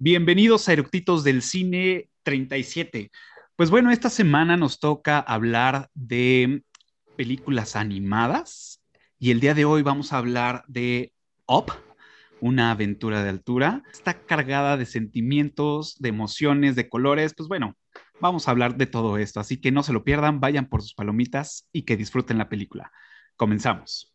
Bienvenidos a Eructitos del Cine 37. Pues bueno, esta semana nos toca hablar de películas animadas y el día de hoy vamos a hablar de Up, una aventura de altura. Está cargada de sentimientos, de emociones, de colores. Pues bueno, vamos a hablar de todo esto, así que no se lo pierdan, vayan por sus palomitas y que disfruten la película. Comenzamos.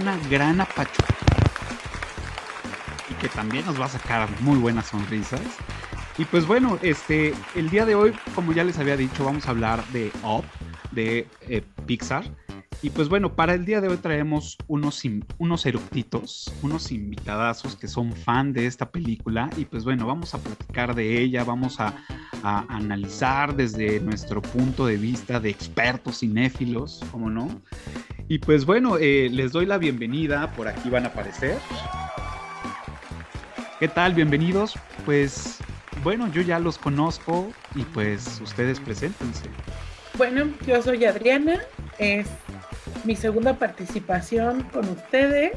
una gran apacho y que también nos va a sacar muy buenas sonrisas. Y pues bueno, este, el día de hoy, como ya les había dicho, vamos a hablar de Up, de eh, Pixar. Y pues bueno, para el día de hoy traemos unos, unos eructitos, unos invitadazos que son fan de esta película. Y pues bueno, vamos a platicar de ella, vamos a, a analizar desde nuestro punto de vista de expertos cinéfilos, como no. Y pues bueno, eh, les doy la bienvenida, por aquí van a aparecer. ¿Qué tal? Bienvenidos. Pues bueno, yo ya los conozco y pues ustedes preséntense. Bueno, yo soy Adriana, es mi segunda participación con ustedes.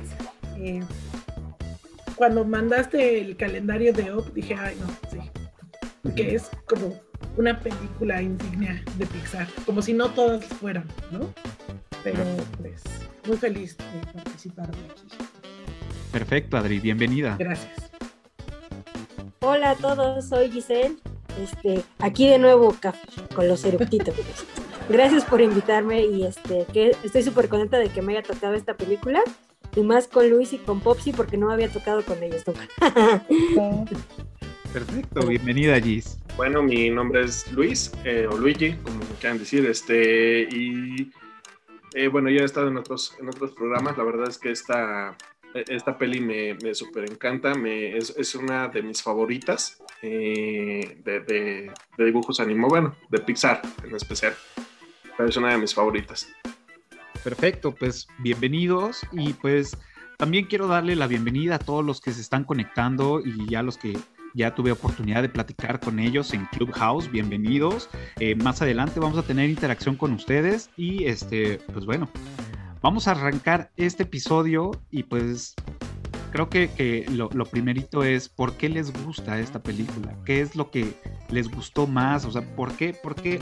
Eh, cuando mandaste el calendario de OP dije, ay no, sí, porque es como una película insignia de Pixar, como si no todas fueran, ¿no? Pero pues muy feliz de participar de aquí. Perfecto, Adri, bienvenida. Gracias. Hola a todos, soy Giselle. Este, aquí de nuevo con los eructitos. Gracias por invitarme y este, que estoy súper contenta de que me haya tocado esta película y más con Luis y con Popsy porque no me había tocado con ellos nunca. Perfecto, bienvenida Gis. Bueno, mi nombre es Luis, eh, o Luigi, como quieran decir, este, y eh, bueno, ya he estado en otros, en otros programas, la verdad es que esta, esta peli me, me súper encanta, me, es, es, una de mis favoritas eh, de, dibujos animados, bueno, de Pixar en especial, pero es una de mis favoritas. Perfecto, pues bienvenidos. Y pues también quiero darle la bienvenida a todos los que se están conectando y ya los que ya tuve oportunidad de platicar con ellos en Clubhouse, bienvenidos. Eh, más adelante vamos a tener interacción con ustedes y este, pues bueno, vamos a arrancar este episodio y pues creo que, que lo, primerito es por qué les gusta esta película, qué es lo que les gustó más, o sea, por qué, por qué.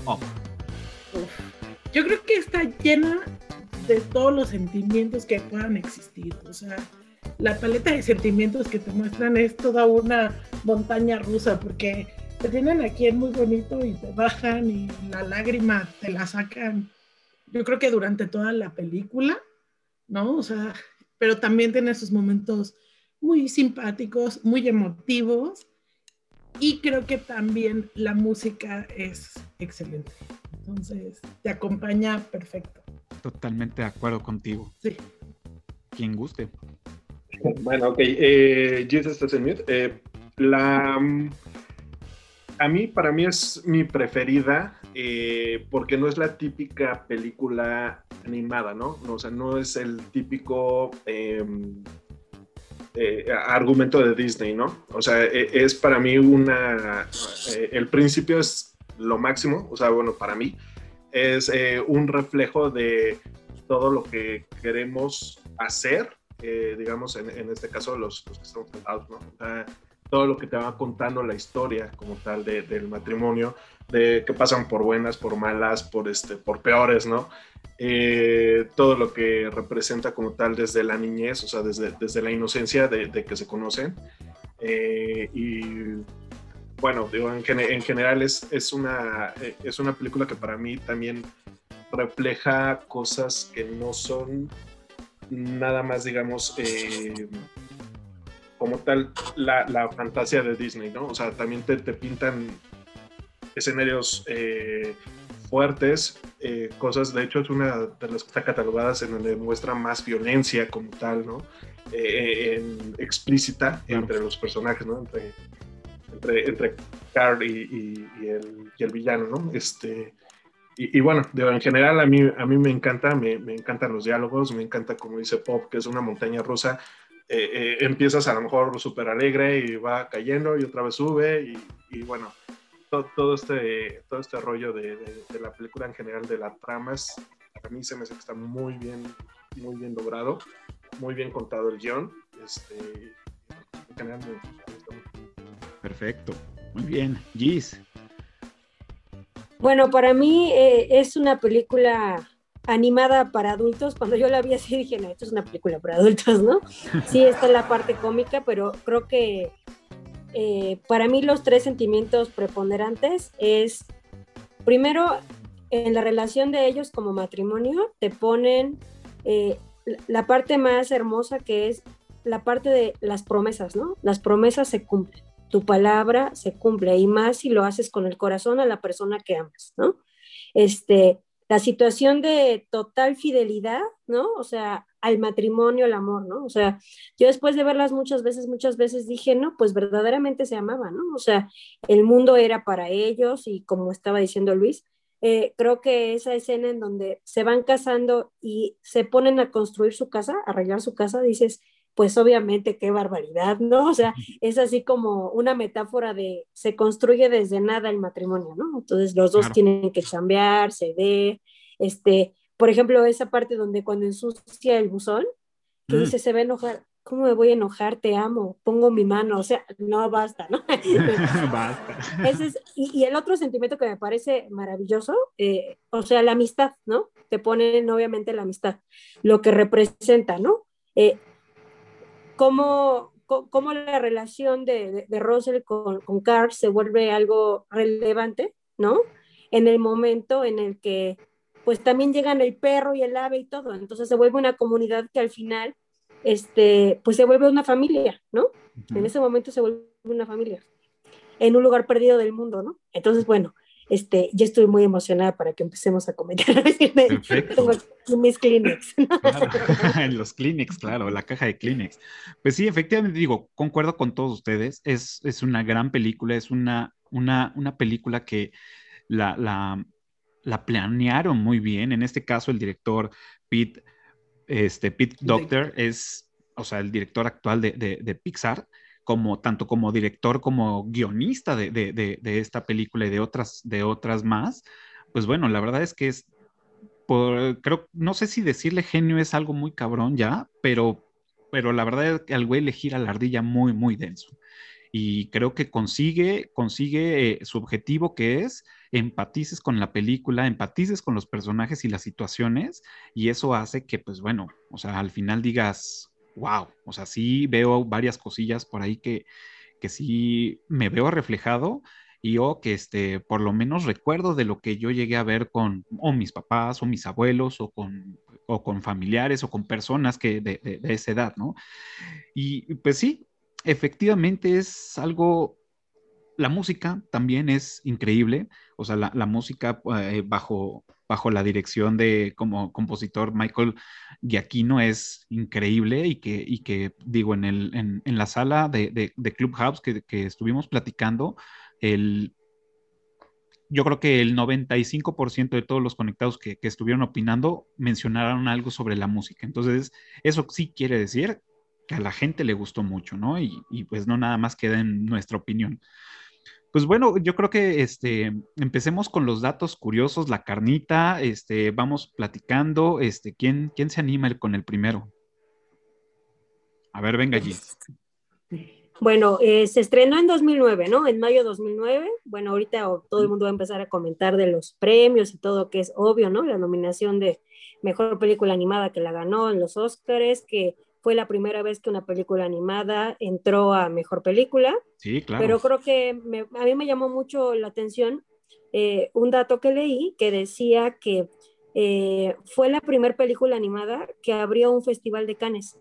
Yo creo que está llena de todos los sentimientos que puedan existir, o sea, la paleta de sentimientos que te muestran es toda una montaña rusa, porque te tienen aquí en muy bonito y te bajan y la lágrima te la sacan, yo creo que durante toda la película, ¿no? O sea, pero también tiene sus momentos muy simpáticos, muy emotivos, y creo que también la música es excelente. Entonces, te acompaña perfecto. Totalmente de acuerdo contigo. Sí. Quien guste. Bueno, ok. Eh, Jesus eh, la, a mí, para mí es mi preferida eh, porque no es la típica película animada, ¿no? O sea, no es el típico em, eh, argumento de Disney, ¿no? O sea, e, es para mí una... El principio es lo máximo, o sea, bueno, para mí es un reflejo de todo lo que queremos hacer eh, digamos, en, en, este caso, los, los que estamos sentados, ¿no? todo lo que te va contando la historia como tal de, del matrimonio, de que pasan por buenas, por malas, por, este, por peores, ¿no? Eh, todo lo que representa como tal desde la niñez, o sea, desde, desde la inocencia de, de que se conocen. Eh, y bueno, digo, en, en general es, es, una, es una película que para mí también refleja cosas que no son nada más, digamos, eh, como tal la, la, fantasía de Disney, ¿no? O sea, también te, te pintan escenarios eh, fuertes, eh, cosas, de hecho es una de las que está catalogadas en donde muestra más violencia como tal, ¿no? Eh, en, explícita entre los personajes, ¿no? Entre, entre, entre Carl y, y, el, y, el, villano, ¿no? Este, y, bueno, en general a mí, a mí me encanta, me, me, encantan los diálogos, me encanta como dice Pop, que es una montaña rusa. Eh, empiezas a lo mejor súper alegre y va cayendo y otra vez sube y, y bueno, todo, este, todo este rollo de, de, la película en general, de las tramas, a mí se me hace que está muy bien, muy bien logrado, muy bien contado el guion. Este, en general Perfecto, muy bien. Gis. Bueno, para mí eh, es una película animada para adultos. Cuando yo la vi así dije, no, esto es una película para adultos, ¿no? Sí, está la parte cómica, pero creo que eh, para mí los tres sentimientos preponderantes es, primero, en la relación de ellos como matrimonio, te ponen eh, la parte más hermosa que es la parte de las promesas, ¿no? Las promesas se cumplen, tu palabra se cumple y más si lo haces con el corazón a la persona que amas, ¿no? Este, la situación de total fidelidad, ¿no? O sea, al matrimonio, al amor, ¿no? O sea, yo después de verlas muchas veces, muchas veces dije, no, pues verdaderamente se amaban, ¿no? O sea, el mundo era para ellos y como estaba diciendo Luis, eh, creo que esa escena en donde se van casando y se ponen a construir su casa, a arreglar su casa, dices, pues obviamente qué barbaridad, ¿no? O sea, es así como una metáfora de se construye desde nada el matrimonio, ¿no? Entonces los dos tienen que chambear, ceder, este, por ejemplo, esa parte donde cuando ensucia el buzón, que mm. dice, se va a enojar, ¿cómo me voy a enojar? Te amo, pongo mi mano, o sea, no basta, ¿no? basta. Ese es, y, el otro sentimiento que me parece maravilloso, eh, o sea, la amistad, ¿no? Te ponen obviamente la amistad, lo que representa, ¿no? Eh, cómo, cómo, la relación de, de, Russell con, con Carl se vuelve algo relevante, ¿no? En el momento en el que pues también llegan el perro y el ave y todo. Entonces se vuelve una comunidad que al final, este, pues se vuelve una familia, ¿no? En ese momento se vuelve una familia, en un lugar perdido del mundo, ¿no? Entonces, bueno, este, ya estoy muy emocionada para que empecemos a comentar. Tengo mis Kleenex. en los Kleenex, claro, la caja de Kleenex. Pues sí, efectivamente, digo, concuerdo con todos ustedes, es, es una gran película, es una, una, una película que la, la, la planearon muy bien. En este caso, el director Pete, este, Pete Doctor es, o sea, el director actual de, Pixar, como, tanto como director como guionista de, esta película y de otras, de otras más. Pues bueno, la verdad es que es, por, creo, no sé si decirle genio es algo muy cabrón ya, pero, pero la verdad es que al güey le gira la ardilla muy, muy denso. Y creo que consigue, consigue eh, su objetivo que es empatices con la película, empatices con los personajes y las situaciones, y eso hace que, pues bueno, o sea, al final digas, wow, o sea, sí veo varias cosillas por ahí que, que sí me veo reflejado y yo que este, por lo menos recuerdo de lo que yo llegué a ver con o mis papás o mis abuelos o con, o con familiares o con personas que de, de, de esa edad, ¿no? Y pues sí, efectivamente es algo la música también es increíble, o sea, la, música eh, bajo, bajo la dirección de como compositor Michael Giacchino es increíble y que, y que digo, en, el, en, la sala de, de, Clubhouse que, estuvimos platicando, el, yo creo que el 95% de todos los conectados que, que estuvieron opinando mencionaron algo sobre la música. Entonces, eso sí quiere decir que a la gente le gustó mucho, ¿no? Y, pues no nada más queda en nuestra opinión. Pues bueno, yo creo que este, empecemos con los datos curiosos, la carnita, este, vamos platicando, este, ¿quién, quién se anima con el primero? A ver, venga allí. Bueno, eh, se estrenó en 2009, ¿no? En mayo de 2009. Bueno, ahorita todo el mundo va a empezar a comentar de los premios y todo, que es obvio, ¿no? La nominación de Mejor Película Animada que la ganó en los Oscars, que fue la primera vez que una película animada entró a mejor película. Sí, claro. Pero creo que a mí me llamó mucho la atención eh, un dato que leí que decía que eh, fue la primera película animada que abrió un festival de Cannes.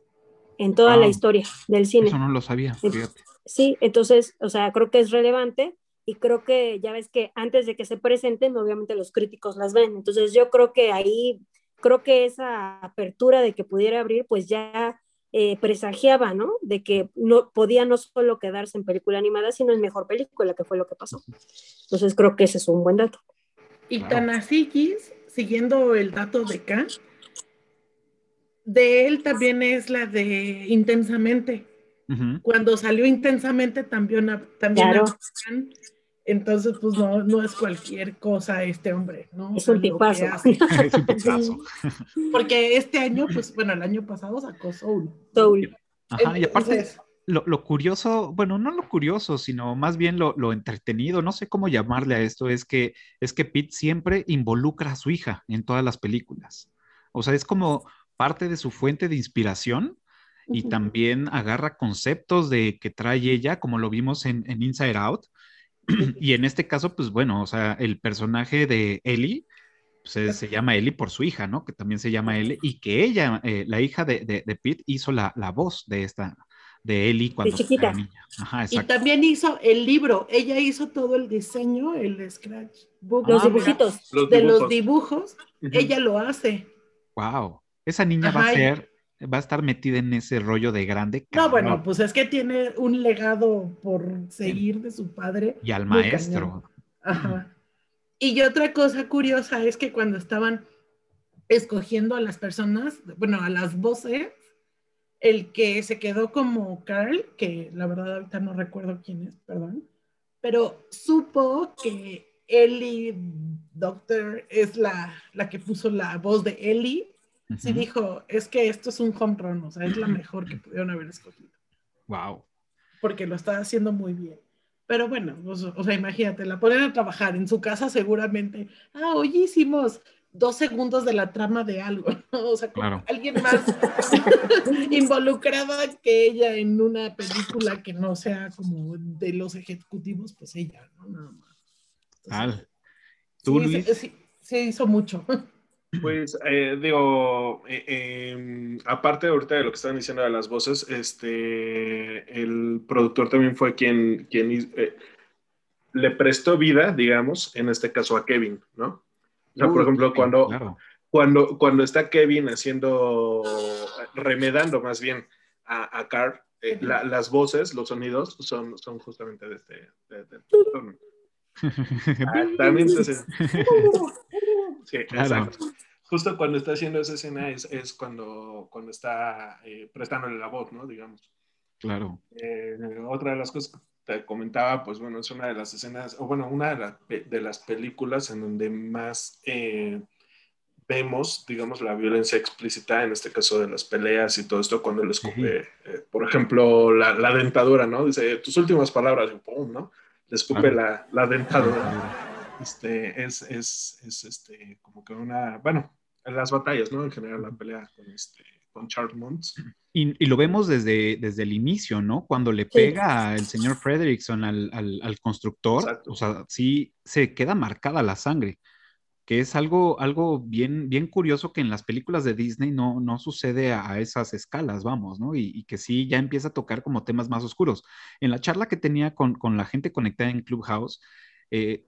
en toda la historia del cine. Eso no lo sabía, fíjate. Sí, entonces, o sea, creo que es relevante y creo que ya ves que antes de que se presenten, obviamente los críticos las ven. Entonces, yo creo que ahí, creo que esa apertura de que pudiera abrir, pues ya eh, presagiaba, ¿no? De que no podía no solo quedarse en película animada, sino en mejor película, que fue lo que pasó. Entonces, creo que ese es un buen dato. Y Claro. tan así, Gis, siguiendo el dato de K, de él también es la de Intensamente. Ujú. Cuando salió Intensamente también, también Claro. Entonces pues no, no es cualquier cosa este hombre, ¿no? O Es sea, un tipazo. hace. Es un tipazo. Porque este año, pues bueno, el año pasado sacó Soul. Soul. Ajá, y aparte, lo, lo curioso, bueno, no lo curioso, sino más bien lo, lo entretenido, no sé cómo llamarle a esto, es que, es que Pete siempre involucra a su hija en todas las películas. O sea, es como parte de su fuente de inspiración y también agarra conceptos de que trae ella, como lo vimos en, en Inside Out. y en este caso, pues bueno, o sea, el personaje de Ellie se, se llama Ellie por su hija, ¿no? Que también se llama Ellie, y que ella, eh, la hija de, de, de Pete, hizo la, la voz de esta, de Ellie cuando chiquita. era niña. Ajá, Y también hizo el libro, ella hizo todo el diseño, el scratchbook. Los Ah, dibujitos. Los De los dibujos. ella lo hace. Wow. Esa niña va a ser, va a estar metida en ese rollo de grande. No, cabrón. bueno, pues es que tiene un legado por seguir de su padre. Y al maestro. cañón. Ajá. Y otra cosa curiosa es que cuando estaban escogiendo a las personas, bueno, a las voces, el que se quedó como Carl, que la verdad ahorita no recuerdo quién es, perdón, pero supo que Ellie Doctor es la, la que puso la voz de Ellie. Sí dijo, es que esto es un home run, o sea, es la mejor que pudieron haber escogido Wow. porque lo está haciendo muy bien. Pero bueno, pues, o sea, imagínate, la ponen a trabajar en su casa seguramente. Ah, hoy hicimos dos segundos de la trama de algo, ¿no? O sea, Claro. alguien más involucrada que ella en una película que no sea como de los ejecutivos, pues ella, ¿no? Nada más. Entonces, Tal. ¿Tú, sí, Luis? se- sí, se hizo mucho. Pues eh, digo, eh, eh, aparte ahorita de lo que estaban diciendo de las voces, este, el productor también fue quien, quien eh, le prestó vida, digamos, en este caso a Kevin, ¿no? O sea, por ejemplo, cuando, claro. cuando, cuando está Kevin haciendo, remedando más bien a, a Carl, eh, la- las voces, los sonidos son, son justamente de este. de- de- son- Exactamente. sí. Sí, Claro. exacto. Justo cuando está haciendo esa escena es, es cuando, cuando está eh, prestándole la voz, ¿no? Digamos. Claro. Eh, otra de las cosas que te comentaba, pues bueno, es una de las escenas, o bueno, una de, la- de las películas en donde más eh, vemos, digamos, la violencia explícita, en este caso de las peleas y todo esto, cuando le escupe, eh, por ejemplo, la, la dentadura, ¿no? Dice, tus últimas palabras, y pum, ¿no? Le escupe la, la dentadura. Este, es, es, es este, como que una, bueno, en las batallas, ¿no? En general, la pelea con, este, con Charles Mons. Y, y lo vemos desde, desde el inicio, ¿no? Cuando le pega el señor Frederickson al, al- al constructor, Exacto. o sea, sí se queda marcada la sangre, que es algo, algo bien, bien curioso que en las películas de Disney no, no sucede a, a esas escalas, vamos, ¿no? Y, y que sí ya empieza a tocar como temas más oscuros. En la charla que tenía con, con la gente conectada en Clubhouse, eh,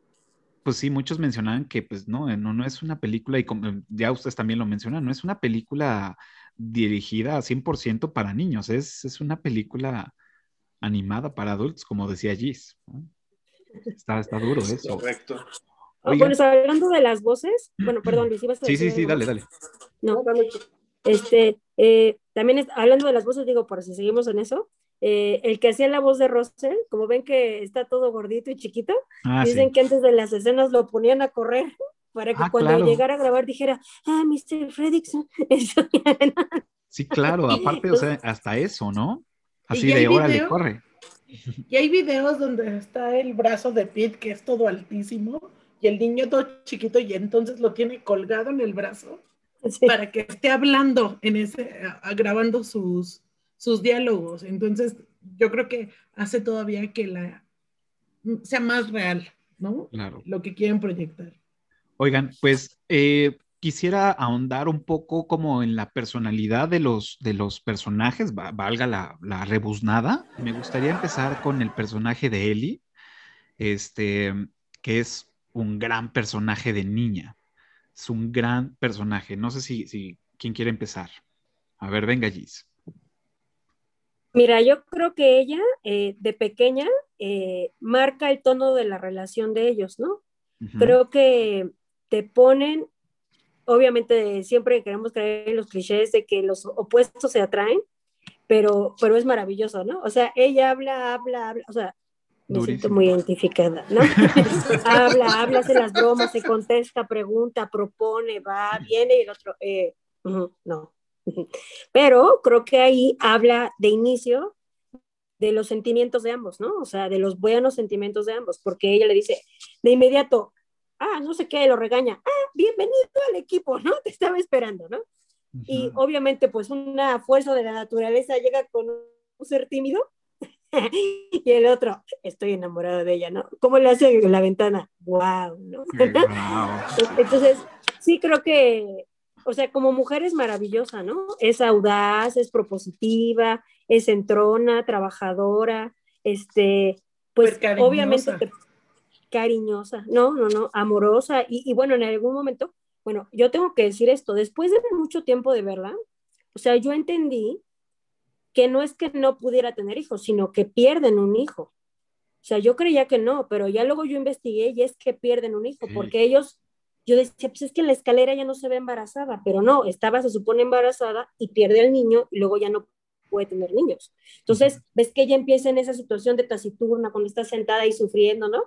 pues sí, muchos mencionaban que pues no, no, no es una película, y como ya ustedes también lo mencionan, no es una película dirigida a 100% para niños, es, es una película animada para adultos, como decía Gis. ¿no? Está, está duro eso. Correcto. Ah, Oigan. bueno, hablando de las voces, bueno, perdón, Luis, ibas a Sí, sí, decir sí, algo dale, dale. No, este, eh, también es- hablando de las voces, digo, por si seguimos en eso, eh, el que hacía la voz de Russell, como ven que está todo gordito y chiquito, Ah, dicen sí. que antes de las escenas lo ponían a correr para que Ah, cuando claro. llegara a grabar dijera, ah, Mr. Fredrickson, eso ya no". Sí, claro, aparte, o sea, hasta eso, ¿no? Así ¿Y hay de órale, video? corre. Y hay videos donde está el brazo de Pete, que es todo altísimo, y el niño todo chiquito, y entonces lo tiene colgado en el brazo Sí. para que esté hablando en ese, a- a- grabando sus, sus diálogos. Entonces, yo creo que hace todavía que la sea más real, ¿no? Claro. Lo que quieren proyectar. Oigan, pues eh, quisiera ahondar un poco como en la personalidad de los, de los personajes, valga la, la rebuznada. Me gustaría empezar con el personaje de Ellie, este, que es un gran personaje de niña. Es un gran personaje. No sé si, si quién quiere empezar. A ver, venga, Gis. Mira, yo creo que ella eh, de pequeña eh, marca el tono de la relación de ellos, ¿no? Creo que te ponen, obviamente siempre queremos creer en los clichés de que los opuestos se atraen, pero, pero es maravilloso, ¿no? O sea, ella habla, habla, habla, o sea, me siento muy identificada, ¿no? habla, habla, hace las bromas, se contesta, pregunta, propone, va, viene y el otro, eh, no. Pero creo que ahí habla de inicio de los sentimientos de ambos, ¿no? O sea, de los buenos sentimientos de ambos, porque ella le dice de inmediato, ah, no sé qué, lo regaña, ah, bienvenido al equipo, ¿no? Te estaba esperando, ¿no? Y obviamente, pues una fuerza de la naturaleza llega con un ser tímido y el otro, estoy enamorado de ella, ¿no? ¿Cómo le hace la ventana? ¡Wow! ¿no? Entonces, sí creo que o sea, como mujer es maravillosa, ¿no? Es audaz, es propositiva, es entrona, trabajadora, este, pues, pues obviamente cariñosa, no, no, no, amorosa, y, bueno, en algún momento, bueno, yo tengo que decir esto, después de mucho tiempo de verla, o sea, yo entendí que no es que no pudiera tener hijos, sino que pierden un hijo. O sea, yo creía que no, pero ya luego yo investigué y es que pierden un hijo, porque ellos yo decía, pues es que en la escalera ya no se ve embarazada, pero no, estaba, se supone, embarazada y pierde al niño y luego ya no puede tener niños. Entonces, ves que ella empieza en esa situación de taciturna, cuando está sentada y sufriendo, ¿no?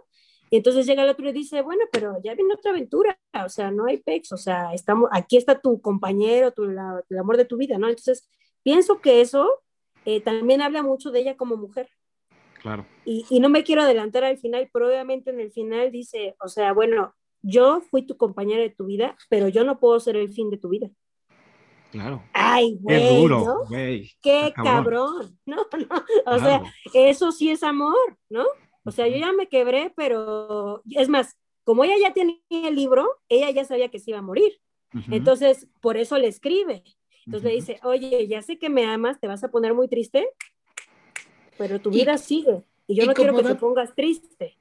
Y entonces llega el otro y dice, bueno, pero ya viene otra aventura, o sea, no hay pex, o sea, estamos, aquí está tu compañero, tu, el amor de tu vida, ¿no? Entonces, pienso que eso eh, también habla mucho de ella como mujer. Claro. Y, y, no me quiero adelantar al final, pero obviamente en el final dice, o sea, bueno, yo fui tu compañera de tu vida, pero yo no puedo ser el fin de tu vida. Claro. Ay, güey. Qué duro, güey. Qué cabrón. No, no. O sea, eso sí es amor, ¿no? O sea, yo ya me quebré, pero es más, como ella ya tenía el libro, ella ya sabía que se iba a morir. Entonces, por eso le escribe. Entonces le dice, oye, ya sé que me amas, te vas a poner muy triste, pero tu vida sigue. Y yo no quiero que te pongas triste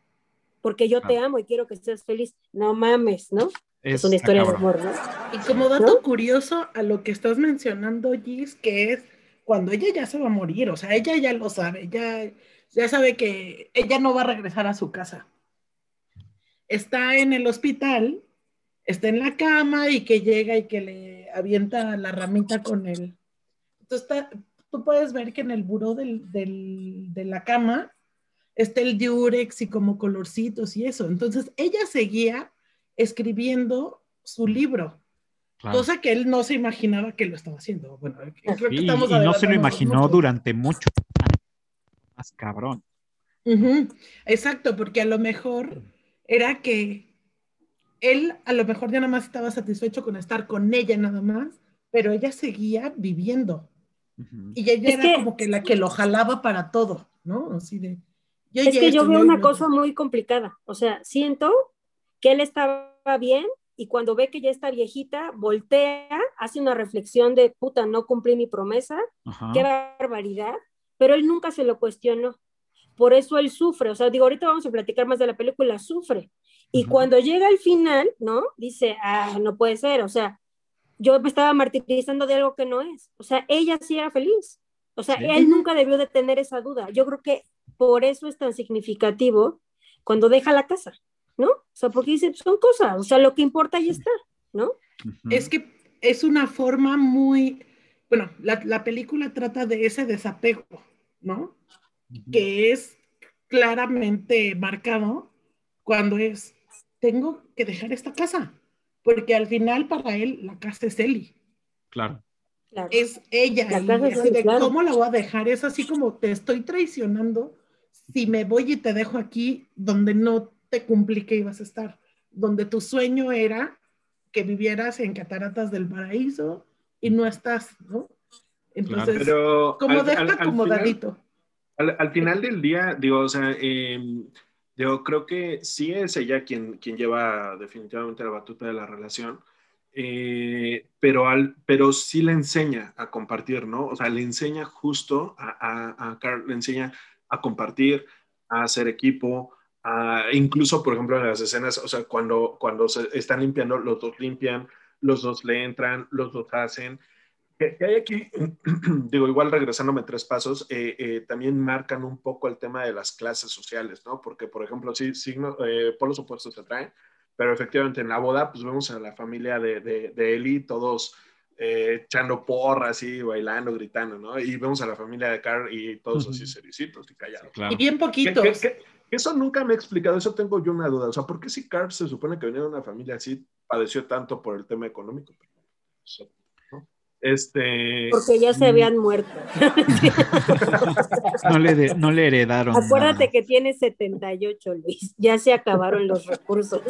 porque yo te amo y quiero que seas feliz. No mames, ¿no? Es, una historia de amor, ¿no? Y como dato curioso a lo que estás mencionando, Gis, que es cuando ella ya se va a morir, o sea, ella ya lo sabe, ya, ya sabe que ella no va a regresar a su casa. Está en el hospital, está en la cama y que llega y que le avienta la ramita con él. Entonces, tú puedes ver que en el buró del, del, de la cama está el diurex y como colorcitos y eso. Entonces ella seguía escribiendo su libro, cosa que él no se imaginaba que lo estaba haciendo. Bueno, creo que estamos y no se lo imaginó durante mucho más cabrón. Exacto, porque a lo mejor era que él a lo mejor ya nada más estaba satisfecho con estar con ella nada más, pero ella seguía viviendo. Y ella era como que la que lo jalaba para todo, ¿no? Así de, es que yo veo una cosa muy complicada. O sea, siento que él estaba bien y cuando ve que ya está viejita, voltea, hace una reflexión de puta, no cumplí mi promesa, qué barbaridad, pero él nunca se lo cuestionó. Por eso él sufre. O sea, digo, ahorita vamos a platicar más de la película, sufre. Y cuando llega al final, ¿no? Dice, ah, no puede ser. O sea, yo me estaba martirizando de algo que no es. O sea, ella sí era feliz. O sea, él nunca debió de tener esa duda. Yo creo que por eso es tan significativo cuando deja la casa, ¿no? O sea, porque dice, son cosas, o sea, lo que importa ya está, ¿no? Es que es una forma muy, bueno, la, película trata de ese desapego, ¿no? Que es claramente marcado cuando es, tengo que dejar esta casa, porque al final para él la casa es Eli. Claro. Es ella. y ¿Cómo la voy a dejar? Es así como te estoy traicionando si me voy y te dejo aquí donde no te cumplí que ibas a estar, donde tu sueño era que vivieras en Cataratas del Paraíso y no estás, ¿no? Entonces, como deja acomodadito. Al, final del día, digo, o sea, em, yo creo que sí es ella quien, quien lleva definitivamente la batuta de la relación. eh, pero, al, pero sí le enseña a compartir, ¿no? O sea, le enseña justo a, a, Carl, le enseña a compartir, a hacer equipo, a, incluso, por ejemplo, en las escenas, o sea, cuando, cuando se están limpiando, los dos limpian, los dos le entran, los dos hacen. Que, hay aquí, digo, igual regresándome tres pasos, eh, eh, también marcan un poco el tema de las clases sociales, ¿no? Porque, por ejemplo, sí, signos, eh, los opuestos se atraen, pero efectivamente en la boda, pues vemos a la familia de, de, de Eli, todos eh, echando porras y bailando, gritando, ¿no? Y vemos a la familia de Carl y todos así sericitos y callados. Y bien poquitos. eso nunca me he explicado, eso tengo yo una duda. O sea, ¿por qué si Carl se supone que venía de una familia así, padeció tanto por el tema económico? Este... Porque ya se mm. habían muerto. no, le no le heredaron. Acuérdate que tiene 78, Luis. Ya se acabaron los recursos.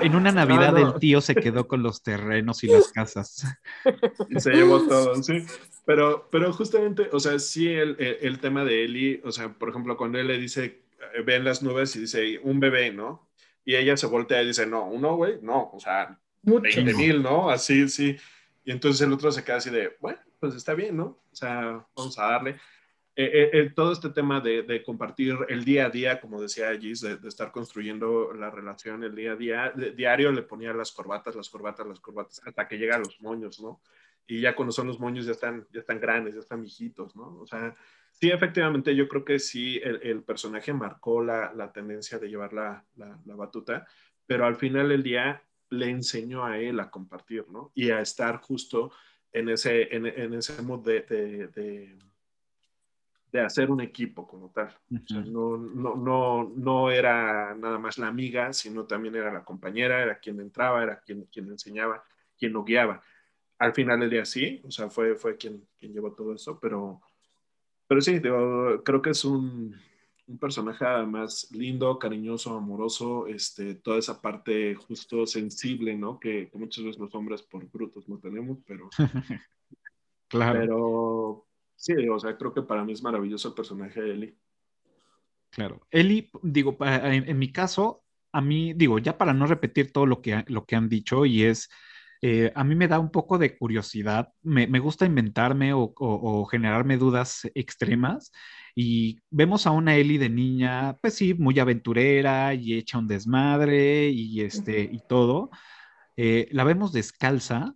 En, una Navidad el tío se quedó con los terrenos y las casas. Y se llevó todo, sí. Pero, pero justamente, o sea, sí el, el, tema de Eli, o sea, por ejemplo, cuando él le dice, eh, ven las nubes y dice, un bebé, ¿no? Y ella se voltea y dice, no, uno, güey, no, o sea, 20 mil, ¿no? Así, sí. Y entonces el otro se queda así de, bueno, pues está bien, ¿no? O sea, vamos a darle. Eh, eh, todo este tema de, de, compartir el día a día, como decía Gis, de, de, estar construyendo la relación el día a día, diario le ponía las corbatas, las corbatas, las corbatas, hasta que llegan los moños, ¿no? Y ya cuando son los moños ya están, ya están grandes, ya están viejitos, ¿no? O sea, sí, efectivamente, yo creo que sí, el, el personaje marcó la, la, tendencia de llevar la, la, la batuta, pero al final del día le enseñó a él a compartir, ¿no? Y a estar justo en ese, en, en ese mood de, de, de, hacer un equipo como tal. o sea, no, no, no, no, era nada más la amiga, sino también era la compañera, era quien entraba, era quien, quien enseñaba, quien lo guiaba. Al final del día sí, o sea, fue, fue quien, quien llevó todo eso, pero, pero sí, creo que es un, un personaje además lindo, cariñoso, amoroso, este, toda esa parte justo sensible, ¿no? Que, muchas veces los hombres por brutos no tenemos, pero... claro. Pero sí, o sea, creo que para mí es maravilloso el personaje de Eli. Claro. Eli, digo, en, mi caso, a mí, digo, ya para no repetir todo lo que, lo que han dicho, y es, eh, a mí me da un poco de curiosidad, me, gusta inventarme o, generarme dudas extremas, y vemos a una Ellie de niña, pues sí, muy aventurera y hecha un desmadre y, este, y todo. Eh, la vemos descalza,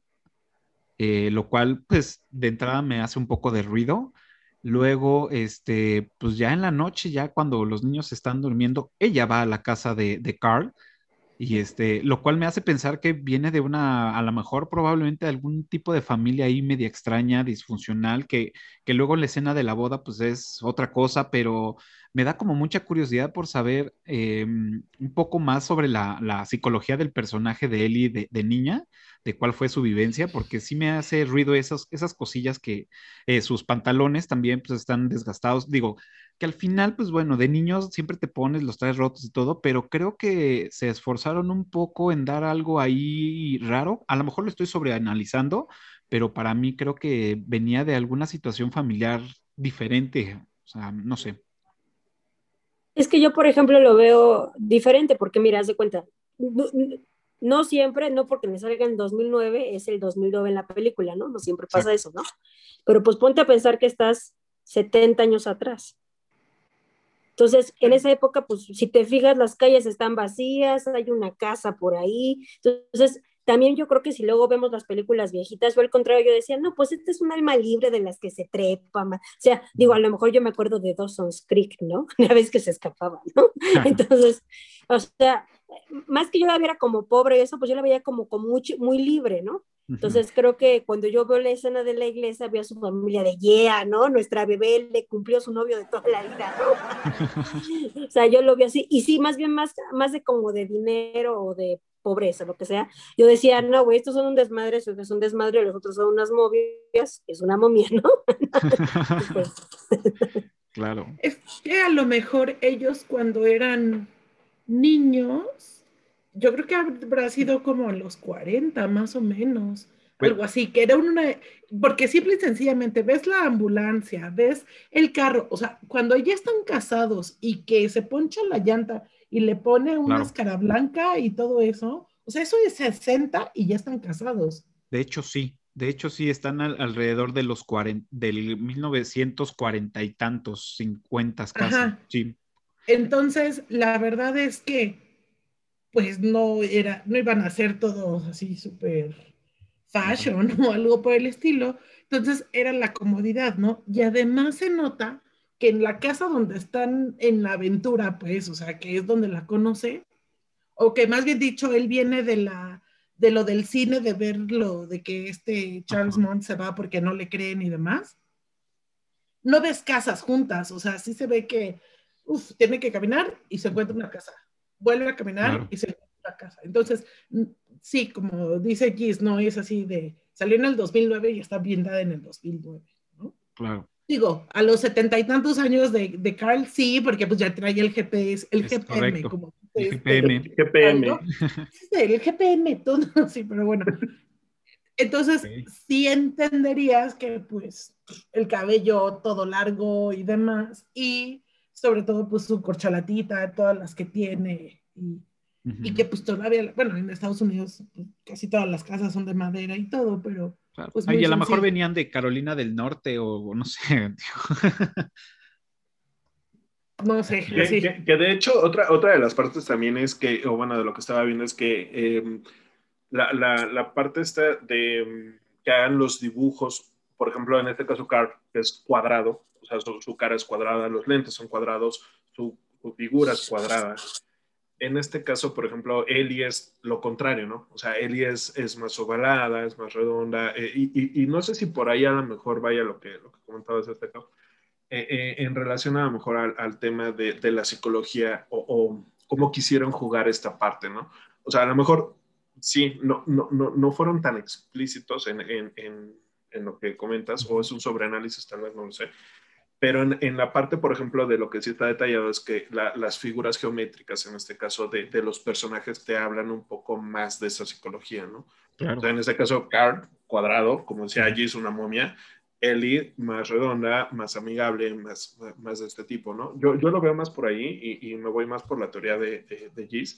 eh, lo cual, pues, de entrada me hace un poco de ruido. Luego, este, pues ya en la noche, ya cuando los niños están durmiendo, ella va a la casa de, de Carl y este, lo cual me hace pensar que viene de una, a lo mejor probablemente de algún tipo de familia ahí media extraña, disfuncional, que, que luego la escena de la boda pues es otra cosa, pero me da como mucha curiosidad por saber em, un poco más sobre la, psicología del personaje de Ellie de, de, niña, de cuál fue su vivencia, porque sí me hace ruido esas, esas cosillas que eh, sus pantalones también pues están desgastados. Digo, que al final, pues bueno, de niños siempre te pones, los traes rotos y todo, pero creo que se esforzaron un poco en dar algo ahí raro. A lo mejor lo estoy sobreanalizando, pero para mí creo que venía de alguna situación familiar diferente. O sea, no sé. Es que yo, por ejemplo, lo veo diferente, porque mira, haz de cuenta, no, siempre, no porque me salga en 2009, es el 2009 en la película, ¿no? No siempre pasa eso, ¿no? Pero pues ponte a pensar que estás 70 años atrás. Entonces, en esa época, pues si te fijas, las calles están vacías, hay una casa por ahí. Entonces, también yo creo que si luego vemos las películas viejitas, o al contrario, yo decía, no, pues este es un alma libre de las que se trepa. O sea, digo, a lo mejor yo me acuerdo de Dawson's Creek, ¿no? Una vez que se escapaba, ¿no? Entonces, o sea, más que yo la viera como pobre y eso, pues yo la veía como, como muy, muy libre, ¿no? Entonces creo que cuando yo veo la escena de la iglesia, veo a su familia de yeah, ¿no? Nuestra bebé le cumplió su novio de toda la vida, ¿no? o sea, yo lo veo así. Y sí, más bien más, más de como de dinero o de pobreza, lo que sea. Yo decía, no, güey, estos son un desmadre, eso es un desmadre, los otros son unas momias, es una momia, ¿no? Pues, claro. Es que a lo mejor ellos cuando eran niños yo creo que habrá sido como a los 40 más o menos, algo así, que era una, porque simple y sencillamente ves la ambulancia, ves el carro, o sea, cuando ya están casados y que se poncha la llanta y le pone una cara blanca y todo eso, o sea, eso es 60 y ya están casados. De hecho, sí. De hecho, sí, están al- alrededor de los 40, del 1940 y tantos, 50 casi. Ajá. Sí, Entonces, la verdad es que, pues no era, no iban a ser todos así súper fashion o algo por el estilo. Entonces, era la comodidad, ¿no? Y además se nota que en la casa donde están en la aventura, pues, o sea, que es donde la conoce, o que más bien dicho, él viene de la de lo del cine, de verlo, de que este Charles. Mont se va porque no le creen y demás. No ves casas juntas, o sea, sí se ve que uf, tiene que caminar y se encuentra una casa. Vuelve a caminar Claro. y se encuentra una casa. Entonces, sí, como dice Giz, no es así de, salió en el 2009 y está ambientada en el 2009, ¿no? claro. Digo, a los setenta y tantos años de, de Carl, sí, porque pues ya traía el GPS, el Es GPM, correcto. como El GPM. GPM. ¿no? Sí, el GPM, todo, sí, pero bueno. Entonces, Ok. sí entenderías que pues el cabello todo largo y demás, y sobre todo pues su corcholatita, todas las que tiene, y, y Ujú, que pues todavía, bueno, en Estados Unidos pues, casi todas las casas son de madera y todo, pero claro. pues, Ay, muy a lo mejor venían de Carolina del Norte o no sé. digo. no sé, Que, sí. que- que de hecho, otra, otra de las partes también es que, o bueno, de lo que estaba viendo es que eh, la, la, la parte esta de mm, que hagan los dibujos, por ejemplo, en este caso, Carl, es cuadrado, o sea, su, su cara es cuadrada, los lentes son cuadrados, su, su figura es cuadrada. En este caso, por ejemplo, Ellie es lo contrario, ¿no? O sea, Ellie es, es más ovalada, es más redonda, eh, y, y- y no sé si por ahí a lo mejor vaya lo que, lo que comentabas este acá eh, eh, en relación a lo mejor al, al tema de, de la psicología o, o cómo quisieron jugar esta parte, ¿no? O sea, a lo mejor sí, no, no, no, no fueron tan explícitos en, en, en, en lo que comentas, o es un sobreanálisis, tal vez, no lo sé. Pero en, en la parte, por ejemplo, de lo que sí está detallado es que la- las figuras geométricas, en este caso de, de los personajes, te hablan un poco más de esa psicología, ¿no? Claro. O sea, en este caso, Card, cuadrado, como decía allí, es una momia. Ellie, más redonda, más amigable, más, más de este tipo, ¿no? Yo, yo lo veo más por ahí y, y me voy más por la teoría de, de, de Giz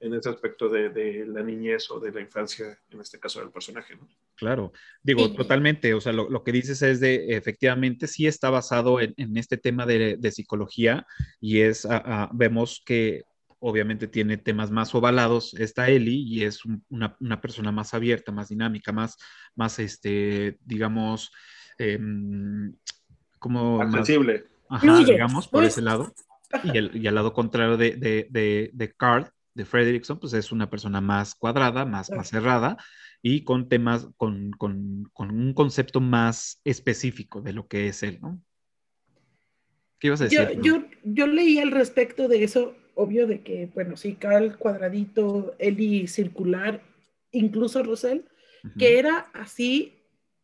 en ese aspecto de, de, la niñez o de la infancia, en este caso del personaje, ¿no? Claro, digo, Sí. totalmente, o sea, lo, lo, que dices es de, efectivamente, sí está basado en, en este tema de, de, psicología y es, a, a, vemos que obviamente tiene temas más ovalados, está Eli y es un, una, una, persona más abierta, más dinámica, más, más este, digamos, eh, como... Accesible. Más, ajá, digamos, por ese lado. Y, el, y al lado contrario de, de, de, de Card, de Frederickson, pues es una persona más cuadrada, más, más cerrada y con temas, con, con, con, un concepto más específico de lo que es él, ¿no? ¿Qué ibas a decir? Yo, yo, yo, leí al respecto de eso, obvio de que, bueno, sí, Carl cuadradito, Eli circular, incluso Rosell, uh -huh. que era así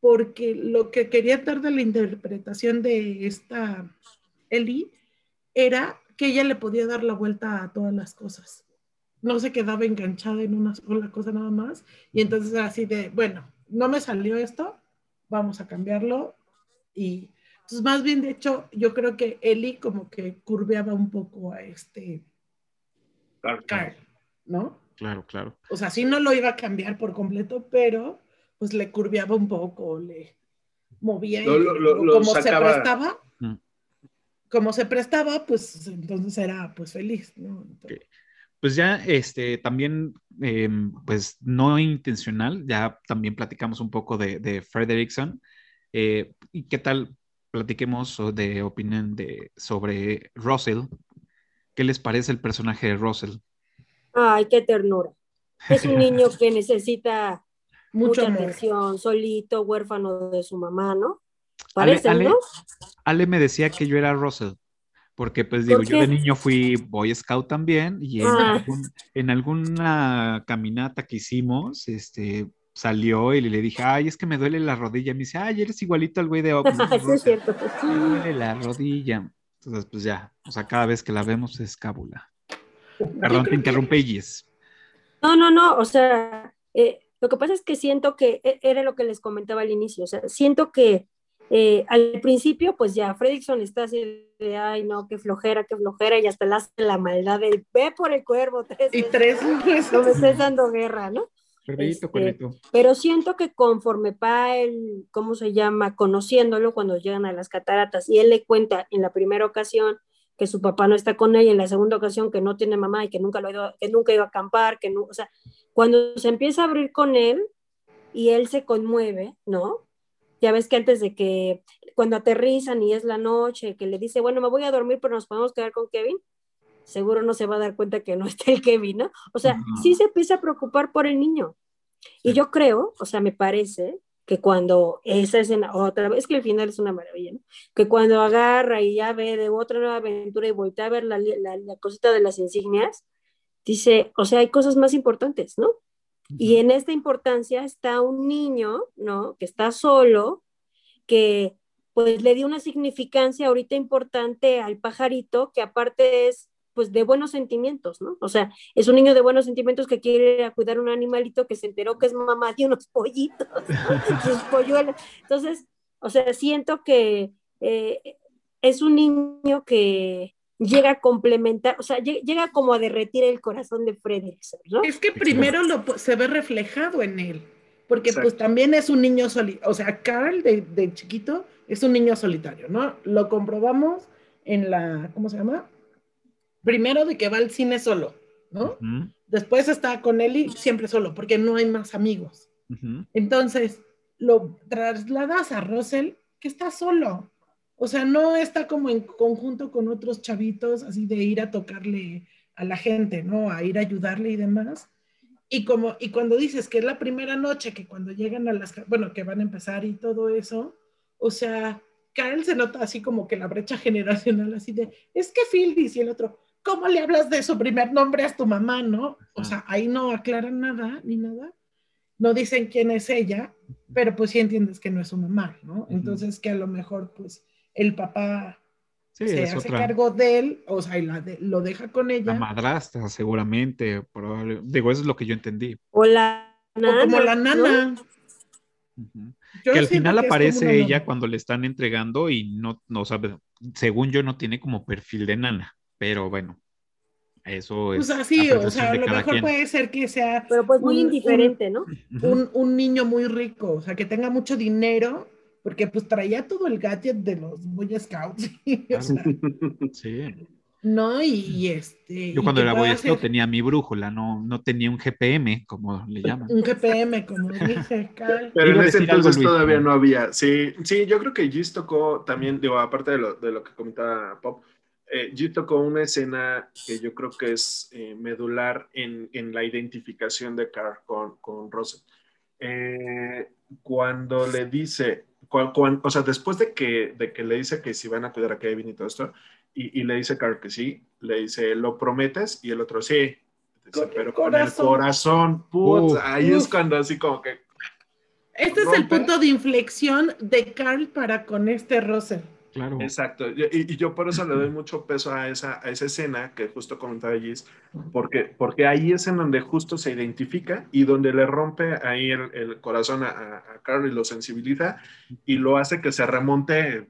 porque lo que quería dar de la interpretación de esta Eli era que ella le podía dar la vuelta a todas las cosas. No se quedaba enganchada en una sola cosa nada más. Y entonces era así de, bueno, no me salió esto, vamos a cambiarlo. Y entonces, más bien, de hecho, yo creo que Eli como que curveaba un poco a este claro, Carl, ¿no? Claro, claro. O sea, sí no lo iba a cambiar por completo, pero pues le curveaba un poco, le movía lo, y lo, lo, como sacaba... se prestaba, mm. como se prestaba, pues entonces era pues feliz, ¿no? Entonces, okay. Pues ya, este, también, eh, pues no intencional, ya también platicamos un poco de, de Frederickson. Eh, ¿Y qué tal? Platiquemos de opinión de, sobre Russell. ¿Qué les parece el personaje de Russell? Ay, qué ternura. Es un niño que necesita mucha amor. atención, solito, huérfano de su mamá, ¿no? Parece, Ale, Ale, ¿no? Ale me decía que yo era Russell porque pues digo, yo de niño fui Boy Scout también y en, Ah. algún, en, alguna caminata que hicimos, este, salió y le dije, ay, es que me duele la rodilla. Me dice, ay, eres igualito al güey de Open. sí, es cierto. Me duele la rodilla. Entonces, pues ya, o sea, cada vez que la vemos es cábula. Perdón, te interrumpí, Gis. No, no, no, o sea, eh, lo que pasa es que siento que e, era lo que les comentaba al inicio, o sea, siento que eh, al principio, pues ya Fredrickson está así de, ay, no, qué flojera, qué flojera, y hasta le hace la maldad del ve por el cuervo tres Y tres veces. no me estés dando guerra, ¿no? Este. Pero siento que conforme va él, ¿cómo se llama? Conociéndolo cuando llegan a las cataratas y él le cuenta en la primera ocasión que su papá no está con él y en la segunda ocasión que no tiene mamá y que nunca lo ha ido, que nunca iba a acampar, que no, o sea, cuando se empieza a abrir con él y él se conmueve, ¿no? Ya ves que antes de que, cuando aterrizan y es la noche, que le dice, bueno, me voy a dormir, pero nos podemos quedar con Kevin, seguro no se va a dar cuenta que no está el Kevin, ¿no? O sea, Ajá. sí se empieza a preocupar por el niño. Y yo creo, o sea, me parece que cuando esa escena, otra vez, que el final es una maravilla, ¿no? Que cuando agarra y ya ve de otra nueva aventura y voltea a ver la, la, la cosita de las insignias, dice, o sea, hay cosas más importantes, ¿no? Y en esta importancia está un niño, ¿no? Que está solo, que pues le dio una significancia ahorita importante al pajarito, que aparte es pues de buenos sentimientos, ¿no? O sea, es un niño de buenos sentimientos que quiere cuidar un animalito que se enteró que es mamá de unos pollitos, ¿no? sus polluelos. Entonces, o sea, siento que eh, es un niño que llega a complementar, o sea, lle- llega como a derretir el corazón de Fredrickson, ¿no? Es que primero lo, pu- se ve reflejado en él, porque Exacto. pues también es un niño solitario, o sea, Carl de, de chiquito es un niño solitario, ¿no? Lo comprobamos en la, ¿cómo se llama? Primero de que va al cine solo, ¿no? Después está con Ellie siempre solo, porque no hay más amigos. Entonces, lo trasladas a Russell, que está solo. O sea, no está como en conjunto con otros chavitos, así de ir a tocarle a la gente, ¿no? A ir a ayudarle y demás. Y como, y cuando dices que es la primera noche, que cuando llegan a las, bueno, que van a empezar y todo eso, o sea, Carl se nota así como que la brecha generacional, así de, es que Phildis y el otro, ¿cómo le hablas de su primer nombre a tu mamá, no? O sea, ahí no aclaran nada, ni nada no dicen quién es ella, pero pues sí entiendes que no es su mamá, ¿no? Entonces que a lo mejor pues el papá Sí, se hace otra. cargo de él, o sea, y la de- lo deja con La ella, madrastra, seguramente. probable- Digo, eso es lo que yo entendí. O la o como la nana. Que al final que aparece ella nana. cuando le están entregando y no, no sabe, según yo, no tiene como perfil de nana, pero bueno, eso es. Pues así, o sea, a lo mejor quien. puede ser que sea Pero pues muy Un- indiferente, ¿no? Un, un niño muy rico, o sea, que tenga mucho dinero, porque pues traía todo el gadget de los Boy Scouts, o sea, Sí. ¿no? Y, y, este... Yo cuando era Boy Scout tenía mi brújula, no, no tenía un GPM, como le llaman. Un GPM, como dice Carl. Pero en a ese algo, entonces Luis, todavía ¿no? no había. Sí, sí, yo creo que Gis tocó también, digo, aparte de lo, de lo que comentaba Pop, eh, Gis tocó una escena que yo creo que es eh, medular en, en la identificación de Carl con, con Russell. Eh, cuando le dice, o sea, después de que, de que le dice que si van a cuidar a Kevin y todo esto, y, y le dice Carl que sí, le dice, ¿lo prometes? Y el otro, sí. Dice, Con el pero con el corazón. corazón, put, Uf. ahí es cuando así como que Este es el punto de inflexión de Carl para con este Russell. Claro. Exacto, y, y yo por eso le doy mucho peso a esa, a esa escena que justo comentaba Gis, porque, porque ahí es en donde justo se identifica y donde le rompe ahí el, el corazón a, a, a Carl y lo sensibiliza y lo hace que se remonte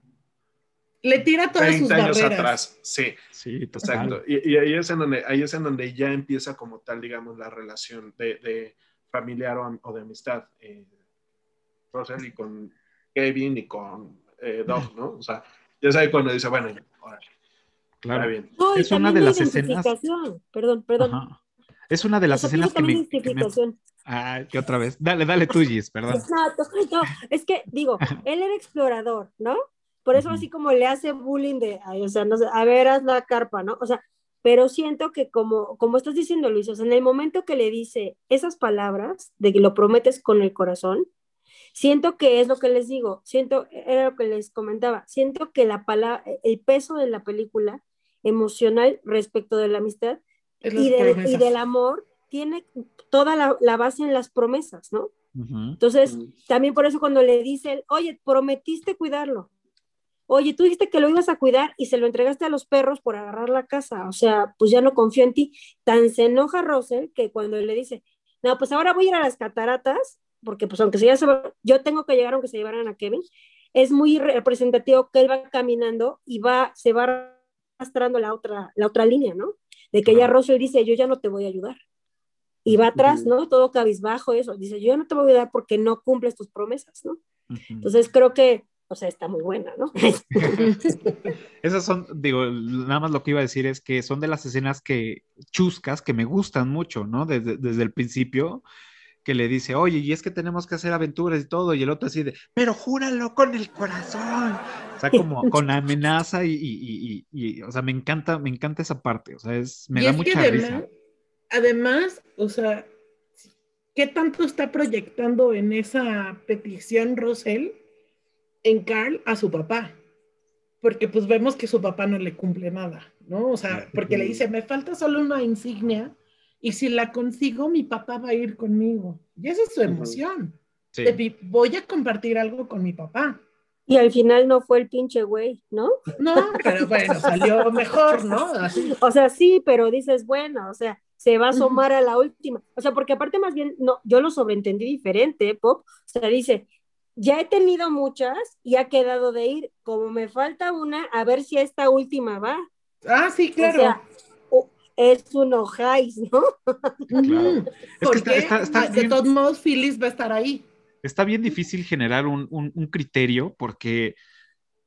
Le tira todas sus 30 años barreras. atrás. Sí, Sí, total. exacto. Y, y ahí, es en donde, ahí es en donde ya empieza como tal, digamos, la relación de, de familiar o, de amistad. Eh, Russell y con Kevin y con eh, Doug, ¿no? O sea, ya sabe cuando dice, bueno, ya, órale, Claro. bien. No, Es una de las escenas-. Perdón, perdón. Ajá. Es una de las O sea, tiene escenas que me, que me-. Ah, que otra vez. Dale, dale tú, Gis, perdón. No, no, no, es que digo, él era explorador, ¿no? Por eso así como le hace bullying de, ay, o sea, no sé, a ver, haz la carpa, ¿no? O sea, pero siento que como, como estás diciendo, Luis, o sea, en el momento que le dice esas palabras, de que lo prometes con el corazón, siento que es lo que les digo, siento, era lo que les comentaba, siento que la palabra, el peso de la película emocional respecto de la amistad y, del- y del amor tiene toda la, la base en las promesas, ¿no? Entonces, también por eso cuando le dice, oye, prometiste cuidarlo. Oye, tú dijiste que lo ibas a cuidar y se lo entregaste a los perros por agarrar la casa. O sea, pues ya no confío en ti. Tan se enoja Russell que cuando le dice, no, pues ahora voy a ir a las cataratas, porque pues aunque se ya se va- yo tengo que llegar aunque se llevaran a Kevin, es muy representativo que él va caminando y va, se va arrastrando la otra, la otra línea, ¿no? De que ya Russell dice, yo ya no te voy a ayudar. Y va atrás, ¿no? Todo cabizbajo, eso. Dice, yo ya no te voy a ayudar porque no cumples tus promesas, ¿no? Entonces creo que, o sea, está muy buena, ¿no? Esas son, digo, nada más lo que iba a decir es que son de las escenas que chuscas, que me gustan mucho, ¿no? Desde, desde el principio, que le dice, oye, y es que tenemos que hacer aventuras y todo, y el otro así de, pero júralo con el corazón. O sea, como con amenaza y, y, y, o sea, me encanta, me encanta esa parte, o sea, es, me da mucha además, risa. Además, o sea, ¿qué tanto está proyectando en esa petición Rosell en Carl a su papá? Porque pues vemos que su papá no le cumple nada, ¿no? O sea, porque le dice, me falta solo una insignia y si la consigo, mi papá va a ir conmigo. Y esa es su emoción. Sí. De, voy a compartir algo con mi papá. Y al final no fue el pinche güey, ¿no? No, pero bueno, salió mejor, ¿no? Así. O sea, sí, pero dices, bueno, o sea, se va a asomar a la última. O sea, porque aparte más bien, no, yo lo sobreentendí diferente, Pop. O sea, dice, ya he tenido muchas y ha quedado de ir, como me falta una, a ver si esta última va. Ah, sí, claro. O sea, es un ojáis, ¿no? Claro. Es que está, está, está de bien, todos modos, Phyllis va a estar ahí. está bien difícil generar un, un- un criterio porque,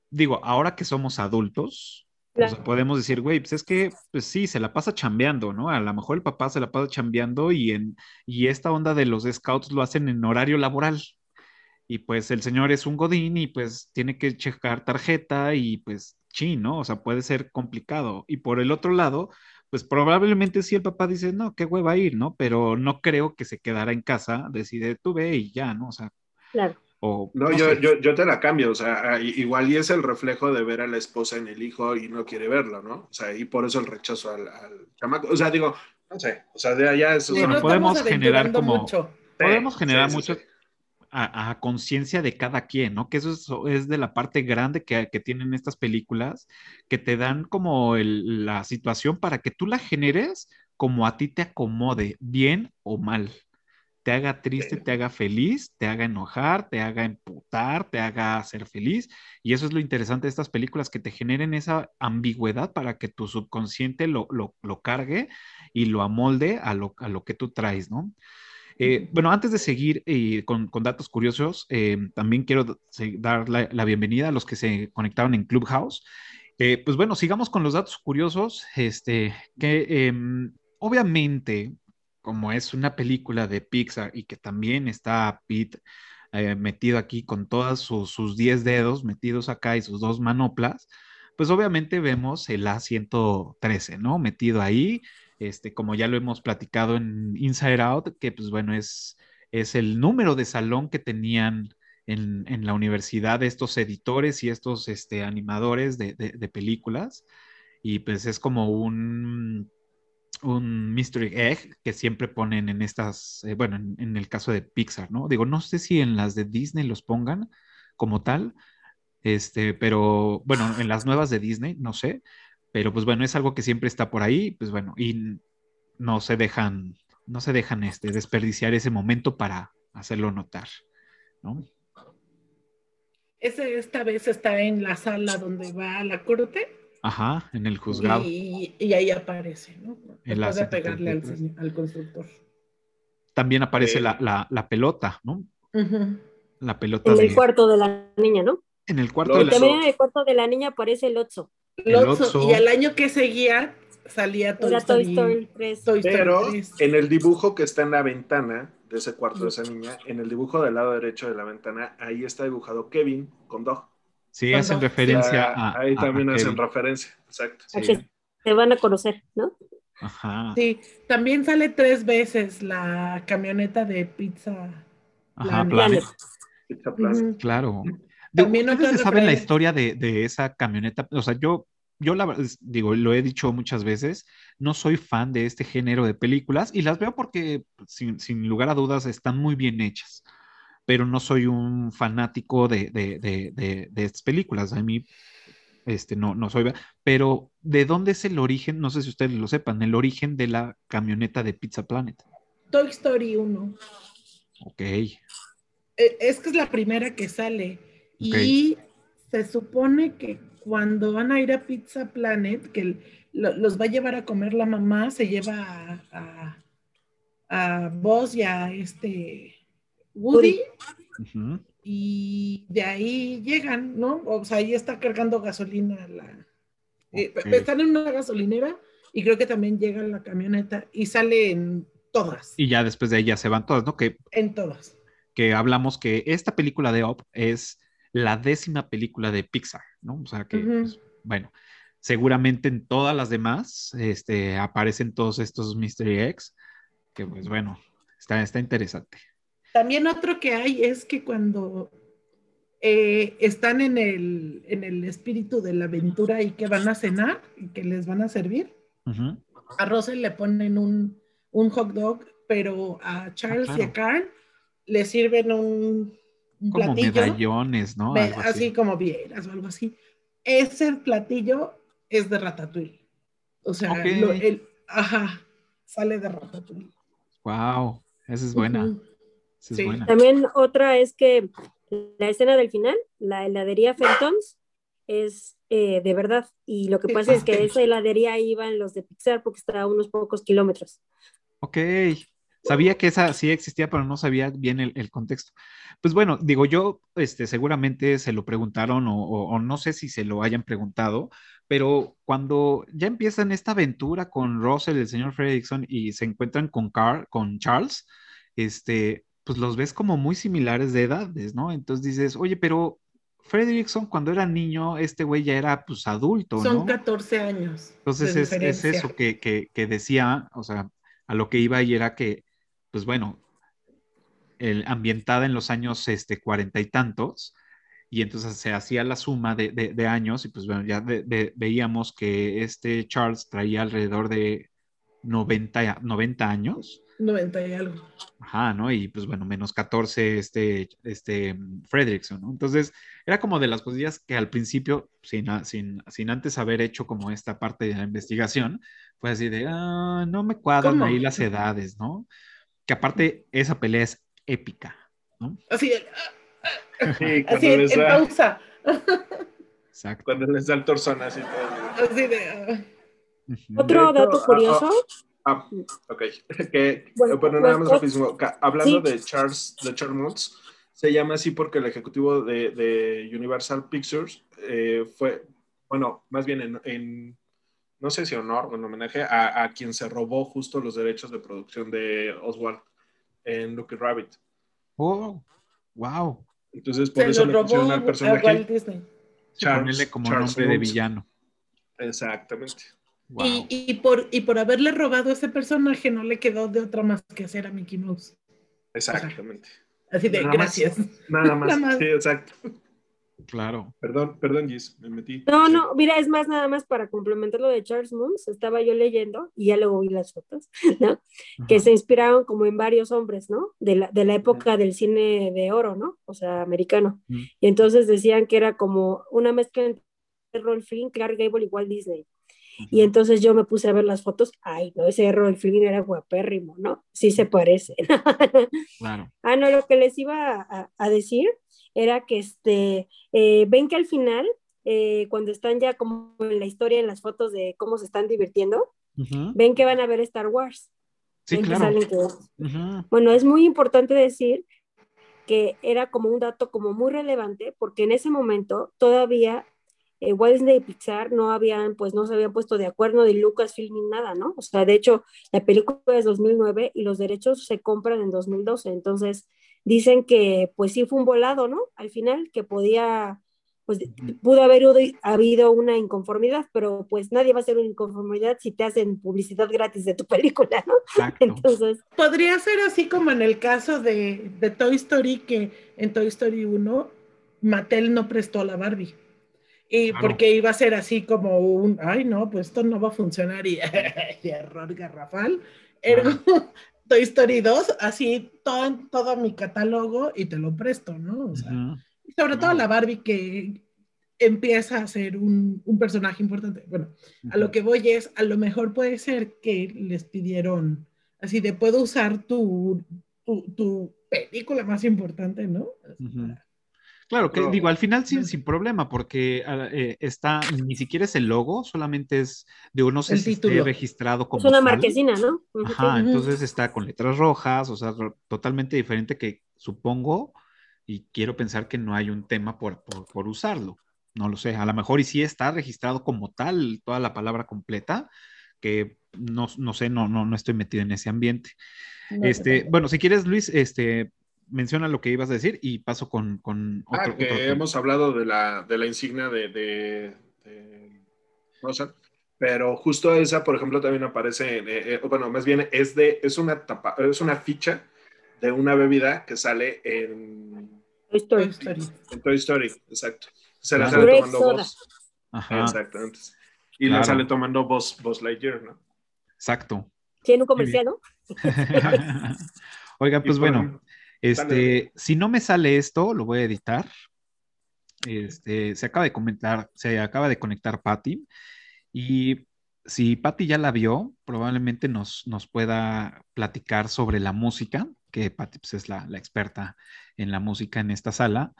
digo, ahora que somos adultos, o sea, Claro. podemos decir, güey, pues es que, pues sí, se la pasa chambeando, ¿no? A lo mejor el papá se la pasa chambeando y, en, y esta onda de los scouts lo hacen en horario laboral. Y pues el señor es un godín y pues tiene que checar tarjeta y pues, sí, ¿no? O sea, puede ser complicado. Y por el otro lado, pues probablemente sí el papá dice, no, qué hueva ir, ¿no? Pero no creo que se quedara en casa, decide tú ve y ya, ¿no? O sea, Claro. o No, no yo, yo, yo te la cambio, o sea, igual y es el reflejo de ver a la esposa en el hijo y no quiere verlo, ¿no? O sea, y por eso el rechazo al, al chamaco. O sea, digo, no sé, o sea, de allá es... Sí, Bueno, podemos generar como- mucho. podemos generar sí, sí, mucho sí. A, a conciencia de cada quien, ¿no? Que eso es, es de la parte grande que, que tienen estas películas, que te dan como el- la situación para que tú la generes como a ti te acomode, bien o mal. Te haga triste, te haga feliz, te haga enojar, te haga emputar, te haga ser feliz. Y eso es lo interesante de estas películas, que te generen esa ambigüedad para que tu subconsciente lo, lo, lo cargue y lo amolde a lo, a lo que tú traes, ¿no? Eh, bueno, antes de seguir eh, con, con datos curiosos, eh, también quiero dar la, la bienvenida a los que se conectaron en Clubhouse. Pues bueno, sigamos con los datos curiosos. Este, que em, obviamente, como es una película de Pixar y que también está Pete metido aquí con todos sus, sus 10 dedos metidos acá y sus dos manoplas, pues obviamente vemos el A113, ¿no? Metido ahí este, como ya lo hemos platicado en Inside Out, que pues bueno, es, es el número de salón que tenían en, en la universidad estos editores y estos este, animadores de, de- películas. Y pues es como un, un mystery egg que siempre ponen en estas, eh, bueno, en, en el caso de Pixar, ¿no? Digo, no sé si en las de Disney los pongan como tal, este, pero bueno, en las nuevas de Disney, no sé, pero pues bueno, es algo que siempre está por ahí, pues bueno, y no se dejan, no se dejan este, desperdiciar ese momento para hacerlo notar, ¿no? Ese esta vez está en la sala donde va a la corte Ajá, en el juzgado. y, y ahí aparece, ¿no? Después de pegarle al, 73. señor- al constructor. También aparece Eh. la, la- la pelota, ¿no? La pelota En de- el cuarto de la niña, ¿no? en el cuarto Lo- de la... También en el cuarto de la niña aparece el Otso. Lotso, y al año que seguía salía Toy Era Story, Toy Story 3. Toy Story Pero 3. en el dibujo que está en la ventana de ese cuarto de esa niña, en el dibujo del lado derecho de la ventana, ahí está dibujado Kevin con Dog. Sí, hacen referencia Ah, a... ahí a- también a hacen Kevin. referencia, exacto. Sí. Que se van a conocer, ¿no? Ajá, Sí, también sale tres veces la camioneta de pizza. ajá, Planet. Planet, Pizza Planet. Claro. También ¿Ustedes se saben la historia de, de esa camioneta? O sea, yo, yo la digo, lo he dicho muchas veces, no soy fan de este género de películas y las veo porque, sin, sin lugar a dudas, están muy bien hechas, pero no soy un fanático de, de, de, estas películas. A mí, este, no, no soy, pero ¿de dónde es el origen? No sé si ustedes lo sepan, el origen de la camioneta de Pizza Planet. Toy Story 1. Ok, Eh, Es que es la primera que sale. Y se supone que cuando van a ir a Pizza Planet, que el- lo- los va a llevar a comer la mamá, se lleva a, a, a Buzz y a este Woody, y de ahí llegan, ¿no? O sea, ahí está cargando gasolina la... eh, están en una gasolinera y creo que también llega la camioneta y sale en todas, Y ya después de ahí ya se van todas, ¿no? Que, en todas. que hablamos que esta película de Up es la décima película de Pixar, ¿no? O sea que, pues, bueno, seguramente en todas las demás este, aparecen todos estos Mystery Eggs, que pues bueno, está, está interesante. También otro que hay es que cuando eh, están en el, en el espíritu de la aventura y que van a cenar y que les van a servir, a Russell le ponen un, un hot dog, pero a Charles y claro. a Karen le sirven un, un Como platillo. medallones, ¿no? Algo así. así. como vieras o algo así. Ese platillo es de Ratatouille. O sea, Ok. lo- el, ajá, sale de Ratatouille. Wow, esa es buena. Esa es Sí. buena. También otra es que la escena del final, la heladería Fenton's, es eh, de verdad. Y lo que pasa es que esa heladería iban los de Pixar porque está a unos pocos kilómetros. Ok, sabía que esa sí existía, pero no sabía bien el, el contexto. Pues bueno, digo yo, este, seguramente se lo preguntaron o, o- o no sé si se lo hayan preguntado, pero cuando ya empiezan esta aventura con Russell, el señor Fredrickson, y se encuentran con, Carl, con Charles, este, pues los ves como muy similares de edades, ¿no? Entonces dices, oye, pero Fredrickson cuando era niño, este güey ya era pues adulto, Son ¿no? 14 años. Entonces es, eso que, que, que decía, o sea, a lo que iba y era que, pues bueno, el, ambientada en los años este, cuarenta y tantos, y entonces se hacía la suma de, de- de años, y pues bueno, ya de- veíamos que este Charles traía alrededor de 90, 90 años. 90 y algo. Ajá, ¿no? Y pues bueno, menos 14 este, este Fredrickson, ¿no? Entonces, era como de las cosillas que al principio, sin, sin, sin antes haber hecho como esta parte de la investigación, fue así de, ah, no me cuadran ¿Cómo? ahí las edades, ¿no? Que aparte, esa pelea es épica, ¿no? Así, Sí, así en, pausa. Exacto. cuando les da el torzón así todo. Así de. ah. Otro De hecho, dato ah, curioso, Ah, ok. Que, Bueno, bueno, pues, nada más pues, rapidísimo. Hablando sí. de Charles, de Charles se llama así porque el ejecutivo de, de Universal Pictures eh, fue, bueno, más bien en, en- no sé si honor o en homenaje a, a quien se robó justo los derechos de producción de Oswald en Lucky Rabbit. Oh, wow. Entonces, por Se eso lo le pusieron al a personaje Walt Disney. Charles- Ponerle como Charles nombre de villano. Exactamente. Wow. Y, y por, y por haberle robado ese personaje, no le quedó de otra más que hacer a Mickey Mouse. Exactamente. Así de Nada más. gracias. Nada más. Nada más. Sí, exacto. Claro. Perdón, perdón, Gis, me metí. No, no, mira, es más, nada más para complementar lo de Charles Moons, estaba yo leyendo y ya luego vi las fotos, ¿no? Que se inspiraron como en varios hombres, ¿no? De la, de la época del cine de oro, ¿no? O sea, americano. Y entonces decían que era como una mezcla entre Rolf Flynn, Clark Gable y Walt Disney. Y entonces yo me puse a ver las fotos, ay, no, ese Rolf Flynn era guapérrimo, ¿no? Sí se parece. Claro. Ah, no, lo que les iba a, a decir era que este, eh, ven que al final, eh, cuando están ya como en la historia, en las fotos de cómo se están divirtiendo, Ujú. ven que van a ver Star Wars. Sí, que claro. salen que- Ujú. Bueno, es muy importante decir que era como un dato como muy relevante porque en ese momento todavía eh, Walt Disney y Pixar no habían, pues no se habían puesto de acuerdo de Lucasfilm ni nada, ¿no? O sea, de hecho, la película es 2009 y los derechos se compran en 2012, entonces dicen que pues sí fue un volado, ¿no? Al final, que podía, pues pudo haber habido una inconformidad, pero pues nadie va a hacer una inconformidad si te hacen publicidad gratis de tu película, ¿no? Exacto. Entonces, Podría ser así como en el caso de, de Toy Story, que en Toy Story 1 Mattel no prestó la Barbie. Y Claro. porque iba a ser así como un, ay no, pues esto no va a funcionar y, y error garrafal. Ergo, Toy Story 2, así todo, todo mi catálogo y te lo presto, ¿no? O sea, Ujú. y sobre todo la Barbie que empieza a ser un, un personaje importante. Bueno, a lo que voy es, a lo mejor puede ser que les pidieron así de puedo usar tu, tu, tu película más importante, ¿no? Ujú. Claro, que No. digo, al final sin, sin problema, porque ah, eh, está, ni siquiera es el logo, solamente es, digo, no sé El si esté registrado como Es una tal. marquesina, ¿no? Ajá, Ujú. entonces está con letras rojas, o sea, totalmente diferente que supongo, y quiero pensar que no hay un tema por, por, por usarlo. No lo sé, a lo mejor y sí está registrado como tal toda la palabra completa, que no, no sé, no, no, no estoy metido en ese ambiente. No, Este, no. bueno, si quieres, Luis, este, menciona lo que ibas a decir y paso con, con Ah, otro, que otro hemos hablado de la, de la insignia de, de, de Mozart, pero justo esa, por ejemplo, también aparece, en, eh, eh, bueno, más bien es, de, es, una tapa, es una ficha de una bebida que sale en, Toy Story. En Toy Story, exacto. Se la Claro. sale tomando. Buzz, Ajá, exactamente. Y Claro. la sale tomando Buzz, Buzz Lightyear, ¿no? exacto. Tiene un comercial, ¿no? Oiga, pues bueno, este, si no me sale esto, lo voy a editar. Este, se acaba de comentar, se acaba de conectar Patty y si Patty ya la vio, probablemente nos, nos pueda platicar sobre la música, que Patty pues, es la, la experta en la música en esta sala.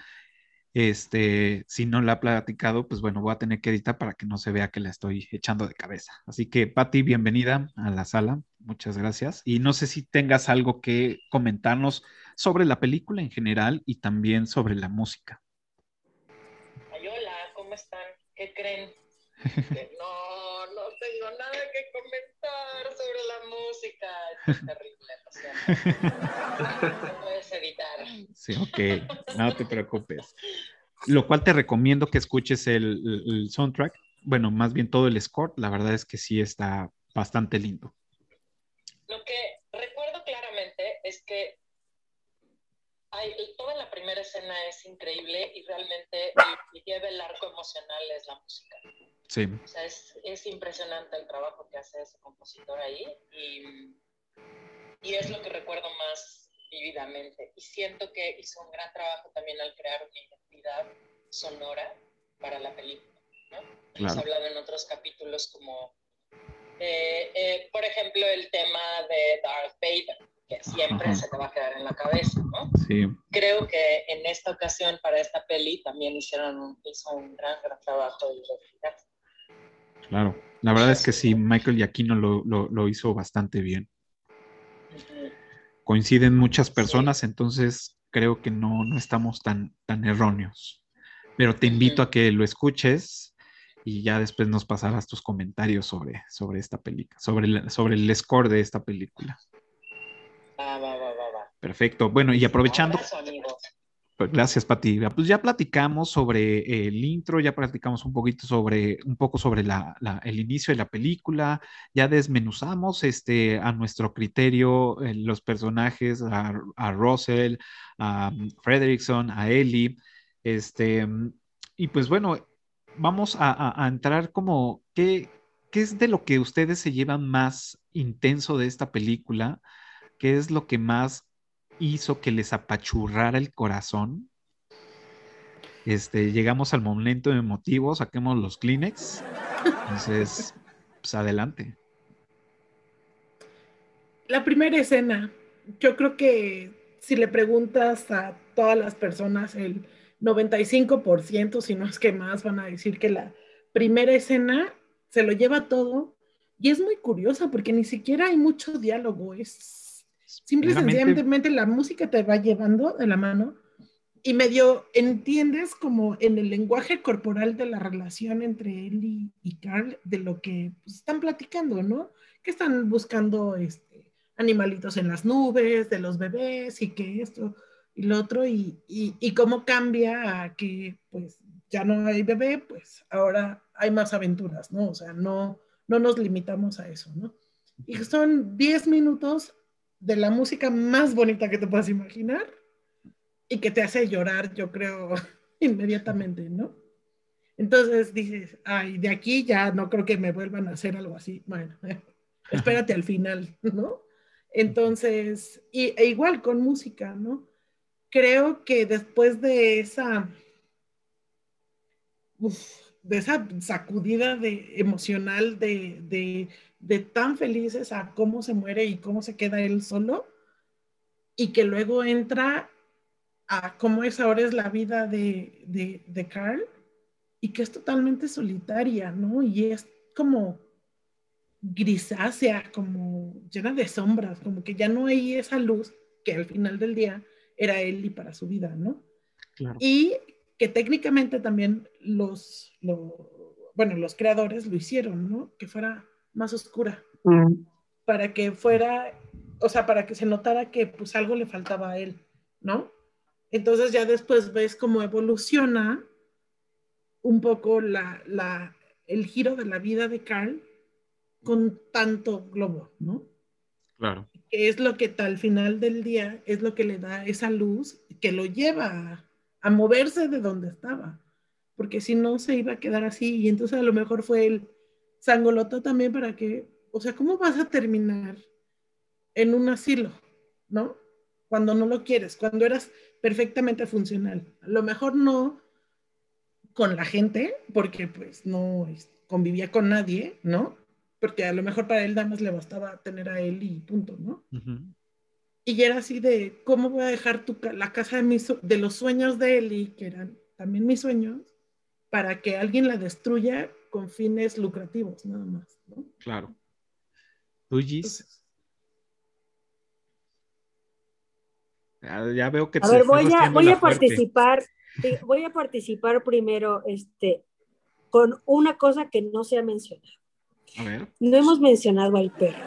Este, si no la ha platicado, pues bueno, voy a tener que editar para que no se vea que la estoy echando de cabeza. Así que, Patty, bienvenida a la sala. Muchas gracias. Y no sé si tengas algo que comentarnos sobre la película en general y también sobre la música. Ay, hola, ¿cómo están? ¿Qué creen? No, no tengo nada que comentar sobre la música. Es terrible. Sí, ok, no te preocupes. Lo cual te recomiendo que escuches el, soundtrack, bueno, más bien todo el score, la verdad es que sí está bastante lindo. Lo que recuerdo claramente es que hay, toda la primera escena es increíble y realmente lleva el arco emocional es la música. Sí, O sea, es, es impresionante el trabajo que hace ese compositor ahí y, y es lo que recuerdo más vividamente. Y siento que hizo un gran trabajo también al crear una identidad sonora para la película. ¿no? Hemos Claro. hablado en otros capítulos como, eh, eh, por ejemplo, el tema de Darth Vader, que siempre Ajá. se te va a quedar en la cabeza, ¿no? sí, creo que en esta ocasión para esta peli también hicieron un, hizo un gran, gran trabajo de identidad. claro. La verdad es que sí, Michael Giacchino lo, lo, lo hizo bastante bien. Coinciden muchas personas, entonces creo que no, no estamos tan, tan erróneos. Pero te invito a que lo escuches y ya después nos pasarás tus comentarios sobre, sobre esta película, sobre el, sobre el score de esta película. Va, va, va, va, va. Perfecto. Bueno, y aprovechando, Abrazo, gracias, Pati. Pues ya platicamos sobre el intro, ya platicamos un poquito sobre, un poco sobre la, la- el inicio de la película, ya desmenuzamos este, a nuestro criterio eh, los personajes, a, a Russell, a um, Frederickson, a Ellie, este, mm, y pues bueno, vamos a, a- a entrar como, ¿qué, ¿qué es de lo que ustedes se llevan más intenso de esta película? ¿Qué es lo que más hizo que les apachurrara el corazón? Este, llegamos al momento emotivo, saquemos los Kleenex. Entonces, pues adelante. La primera escena, yo creo que si le preguntas a todas las personas, el 95%, si no es que más, van a decir que la primera escena se lo lleva todo y es muy curiosa porque ni siquiera hay mucho diálogo, es simple y sencillamente la música te va llevando de la mano y medio entiendes como en el lenguaje corporal de la relación entre él y, y Carl de lo que pues, están platicando, ¿no? Que están buscando este, animalitos en las nubes, de los bebés y que esto y lo otro y, y, y cómo cambia a que pues ya no hay bebé, pues ahora hay más aventuras, ¿no? O sea, no, no nos limitamos a eso, ¿no? Y son 10 minutos de la música más bonita que te puedas imaginar y que te hace llorar, yo creo, inmediatamente, ¿no? Entonces dices, ay, de aquí ya no creo que me vuelvan a hacer algo así. Bueno, espérate al final, ¿no? Entonces, y, e igual con música, ¿no? Creo que después de esa, de esa sacudida de, emocional de, de, de tan felices a cómo se muere y cómo se queda él solo, y que luego entra a cómo es ahora es la vida de, de, de Carl y que es totalmente solitaria, ¿no? Y es como grisácea, como llena de sombras, como que ya no hay esa luz que al final del día era él y para su vida, ¿no? Y que técnicamente también los, bueno, los creadores lo hicieron, ¿no? Que fuera más oscura, mm. para que fuera, o sea, para que se notara que pues algo le faltaba a él, ¿no? Entonces ya después ves cómo evoluciona un poco la, la, el giro de la vida de Carl con tanto globo, ¿no? Claro. Que es lo que al final del día es lo que le da esa luz que lo lleva a, moverse de donde estaba, porque si no se iba a quedar así y entonces a lo mejor fue el sangoloto también para que, o sea, ¿cómo vas a terminar en un asilo, ¿no? Cuando no lo quieres, cuando eras perfectamente funcional. A lo mejor no con la gente, porque pues no convivía con nadie, ¿no? Porque a lo mejor para él nada más le bastaba tener a él y punto, ¿no? Y era así de, ¿cómo voy a dejar tu, la casa de, mis, de los sueños de Eli, que eran también mis sueños, para que alguien la destruya con fines lucrativos, nada más, ¿no? Claro. ¿Tú, Gis? Ya, veo que... A ver, voy a, voy a participar voy a participar primero este, con una cosa que no se ha mencionado. A ver. No hemos mencionado al perro.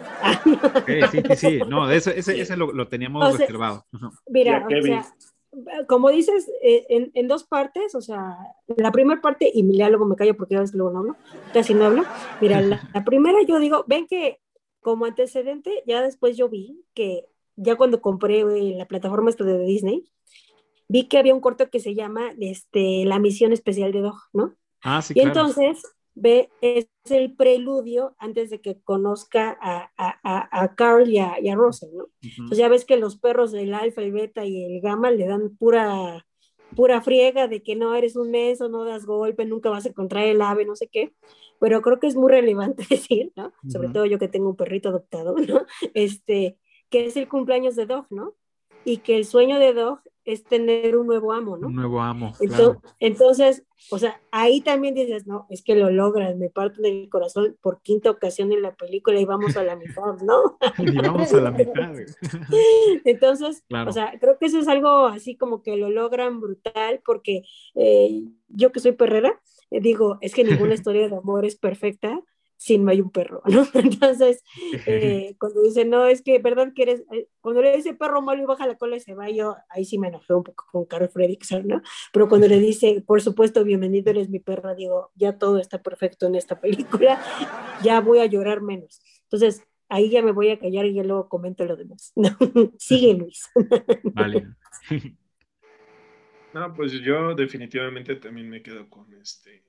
sí, sí, sí, no, ese, ese, lo, teníamos reservado. Mira, o sea, como dices, eh, en, en, dos partes, o sea, la primera parte, y ya luego me callo porque a veces luego no hablo, casi no hablo. Mira, la, la primera yo digo, ven que como antecedente, ya después yo vi que ya cuando compré eh, la plataforma esta de Disney, vi que había un corto que se llama este, La misión especial de Dog, ¿no? Ah, sí, y entonces ve, es el preludio antes de que conozca a, a, a Carl y a, y Russell, ¿no? Entonces ya ves que los perros del alfa, el beta y el gamma le dan pura, pura friega de que no eres un meso, no das golpe, nunca vas a encontrar el ave, no sé qué. Pero creo que es muy relevante decir, ¿no? Sobre todo yo que tengo un perrito adoptado, ¿no? Este, que es el cumpleaños de Dog, ¿no? Y que el sueño de Dog es tener un nuevo amo, ¿no? Un nuevo amo. Entonces, o sea, ahí también dices, no, es que lo logras, me parto del corazón por quinta ocasión en la película y vamos a la mitad, ¿no? y vamos a la mitad. Entonces, o sea, creo que eso es algo así como que lo logran brutal porque eh, yo que soy perrera, eh, digo, es que ninguna historia de amor es perfecta, si no hay un perro, ¿no? Entonces, eh, cuando dice, no, es que, ¿verdad que eres? Eh, cuando le dice perro malo y baja la cola y se va, yo ahí sí me enojé un poco con Carl Fredrickson, ¿no? Pero cuando le dice, por supuesto, bienvenido, eres mi perra, digo, ya todo está perfecto en esta película, ya voy a llorar menos. Entonces, ahí ya me voy a callar y ya luego comento lo demás. No, sigue Luis. Vale. No, pues yo definitivamente también me quedo con este,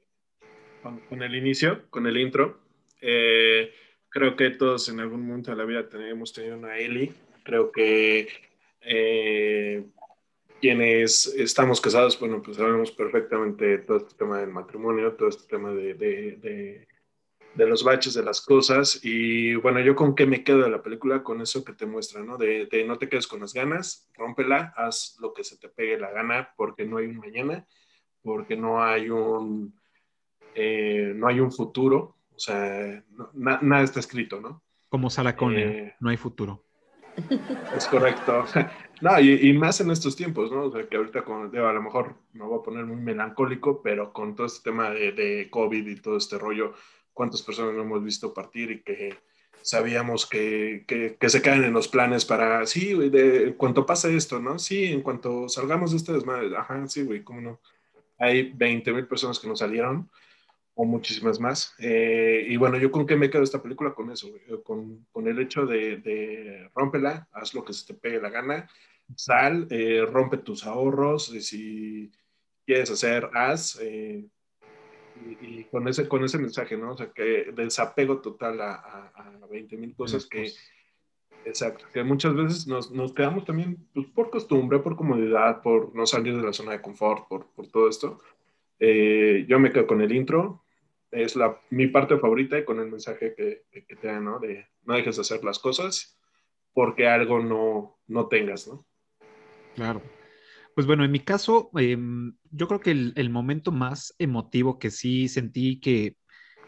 con el inicio, con el intro eh, creo que todos en algún momento de la vida hemos tenido una Eli. Creo que eh, quienes estamos casados, bueno, pues sabemos perfectamente todo este tema del matrimonio, todo este tema de, de, los baches de las cosas. Y bueno, yo con qué me quedo de la película, con eso que te muestra, ¿no? De, de no te quedes con las ganas, rómpela, haz lo que se te pegue la gana, porque no hay un mañana, porque no hay un, eh, no hay un futuro, o sea, nada está escrito, ¿no? Como Saracone, eh, no hay futuro. Es correcto. No, y, más en estos tiempos, ¿no? O sea, que ahorita con, a lo mejor me voy a poner muy melancólico, pero con todo este tema de, COVID y todo este rollo, ¿cuántas personas no hemos visto partir y que sabíamos que, que, se caen en los planes para, sí, güey, de, en cuanto pasa esto, ¿no? Sí, en cuanto salgamos de este desmadre, ajá, sí, güey, ¿cómo no? Hay 20 mil personas que no salieron o muchísimas más. Eh, y bueno, yo con qué me quedo esta película con eso, con, con, el hecho de, de rómpela, haz lo que se te pegue la gana, sal, eh, rompe tus ahorros, y si quieres hacer, haz, eh, y, con, ese, con ese mensaje, ¿no? O sea, que desapego total a, a, 20 mil cosas que, exacto, que muchas veces nos, nos quedamos también pues, por costumbre, por comodidad, por no salir de la zona de confort, por, por todo esto. Yo me quedo con el intro, es la, mi parte favorita y con el mensaje que, que, te da, ¿no? De no dejes de hacer las cosas porque algo no, no tengas, ¿no? Claro. Pues bueno, en mi caso, em, yo creo que el, el, momento más emotivo que sí sentí que,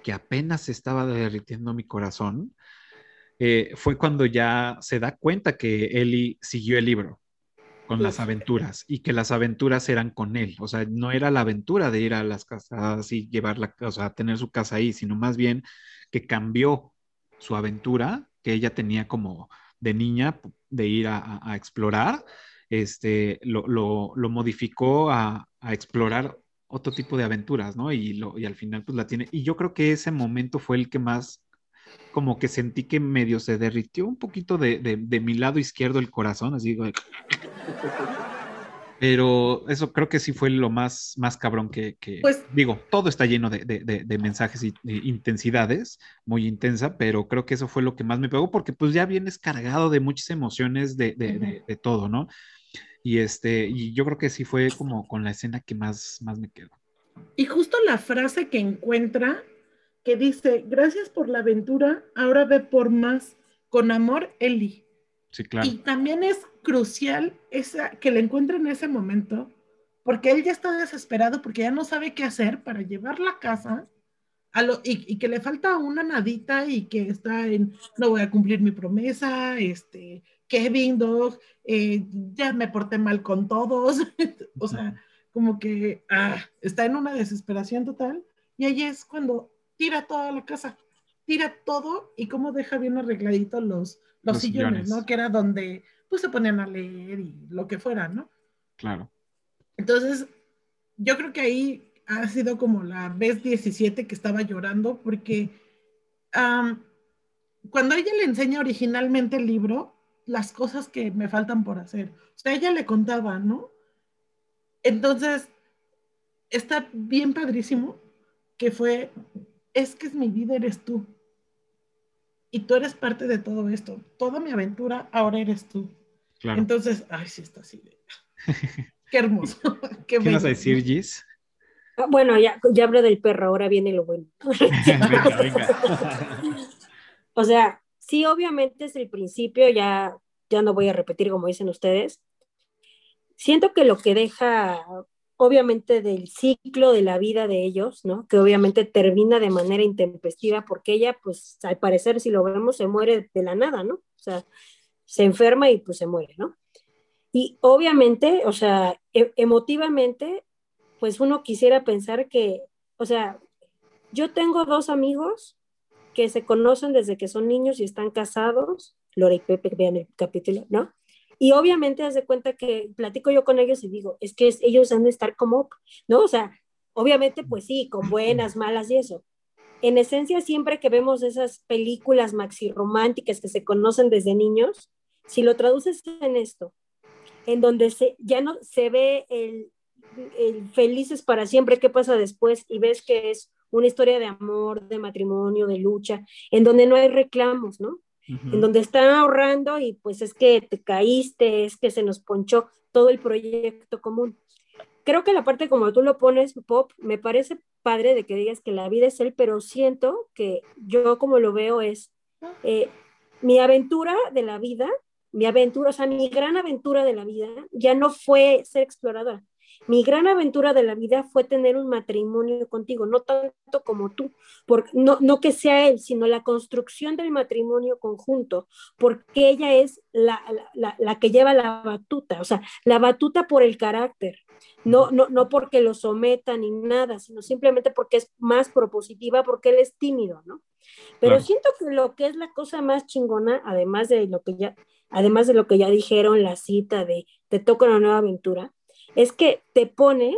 que apenas estaba derritiendo mi corazón eh, fue cuando ya se da cuenta que Eli siguió el libro con las aventuras y que las aventuras eran con él. O sea, no era la aventura de ir a las casas y llevar la, o sea, tener su casa ahí, sino más bien que cambió su aventura que ella tenía como de niña de ir a, explorar, este, lo, modificó a, explorar otro tipo de aventuras, ¿no? Y, lo, y al final pues la tiene. Y yo creo que ese momento fue el que más como que sentí que medio se derritió un poquito de, de, mi lado izquierdo el corazón, así pero eso creo que sí fue lo más, más cabrón que, pues, digo, todo está lleno de, de mensajes y intensidades, muy intensa, pero creo que eso fue lo que más me pegó porque pues ya vienes cargado de muchas emociones de, todo, ¿no? Y este, y yo creo que sí fue como con la escena que más, más me quedó. Y justo la frase que encuentra que dice, gracias por la aventura, ahora ve por más, con amor, Eli. Sí, claro. Y también es crucial esa, que le encuentre en ese momento, porque él ya está desesperado porque ya no sabe qué hacer para llevarla a casa a lo, y, que le falta una nadita y que está en, no voy a cumplir mi promesa, este, Kevin, Dog, eh, ya me porté mal con todos, o sea, como que ah, está en una desesperación total. Y ahí es cuando tira toda la casa, tira todo y cómo deja bien arregladitos los, los, sillones, ¿no? Que era donde pues se ponían a leer y lo que fuera, ¿no? Claro. Entonces, yo creo que ahí ha sido como la vez 17 que estaba llorando porque cuando ella le enseña originalmente el libro, las cosas que me faltan por hacer, o sea, ella le contaba, ¿no? Entonces, está bien padrísimo que fue es que es mi vida, eres tú. Y tú eres parte de todo esto. Toda mi aventura ahora eres tú. Entonces, ay, sí está así. Qué hermoso. Qué, vas a decir, Gis? Ah, bueno, ya, ya hablo del perro, ahora viene lo bueno. venga, venga. o sea, sí, obviamente es el principio, ya, ya no voy a repetir como dicen ustedes. Siento que lo que deja obviamente del ciclo de la vida de ellos, ¿no? Que obviamente termina de manera intempestiva porque ella, pues al parecer, si lo vemos, se muere de la nada, ¿no? O sea, se enferma y pues se muere, ¿no? Y obviamente, o sea, e-, emotivamente, pues uno quisiera pensar que, o sea, yo tengo dos amigos que se conocen desde que son niños y están casados, Lora y Pepe, vean el capítulo, ¿no? Y obviamente haz de cuenta que platico yo con ellos y digo, es que ellos han de estar como, ¿no? O sea, obviamente pues sí, con buenas, malas y eso. En esencia, siempre que vemos esas películas maxi románticas que se conocen desde niños, si lo traduces en esto, en donde se, ya no se ve el, el felices para siempre, qué pasa después, y ves que es una historia de amor, de matrimonio, de lucha, en donde no hay reclamos, ¿no? en donde están ahorrando y pues es que te caíste, es que se nos ponchó todo el proyecto común. Creo que la parte como tú lo pones, Pop, me parece padre de que digas que la vida es él, pero siento que yo como lo veo es eh, mi aventura de la vida, mi aventura, o sea, mi gran aventura de la vida ya no fue ser exploradora, mi gran aventura de la vida fue tener un matrimonio contigo, no tanto como tú, porque no, no que sea él, sino la construcción del matrimonio conjunto, porque ella es la, la, la, que lleva la batuta, o sea, la batuta por el carácter, no, no, no porque lo someta ni nada, sino simplemente porque es más propositiva, porque él es tímido, ¿no? Pero siento que lo que es la cosa más chingona, además de lo que ya, además de lo que ya dijeron, la cita de te toca una nueva aventura, es que te pone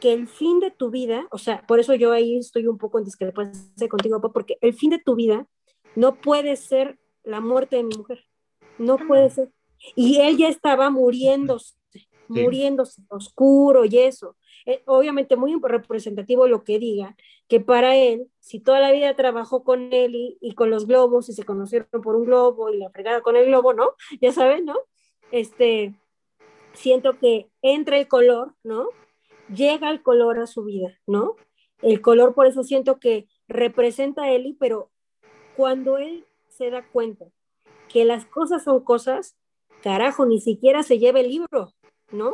que el fin de tu vida, o sea, por eso yo ahí estoy un poco en discrepancia contigo, porque el fin de tu vida no puede ser la muerte de mi mujer, no puede ser. Y él ya estaba muriéndose, muriéndose, oscuro y eso. Eh, obviamente muy representativo lo que diga, que para él, si toda la vida trabajó con él y, con los globos y se conocieron por un globo y la fregada con el globo, ¿no? Ya saben, ¿no? Este, siento que entra el color, ¿no? Llega el color a su vida, ¿no? El color, por eso siento que representa a Eli, pero cuando él se da cuenta que las cosas son cosas, carajo, ni siquiera se lleva el libro, ¿no?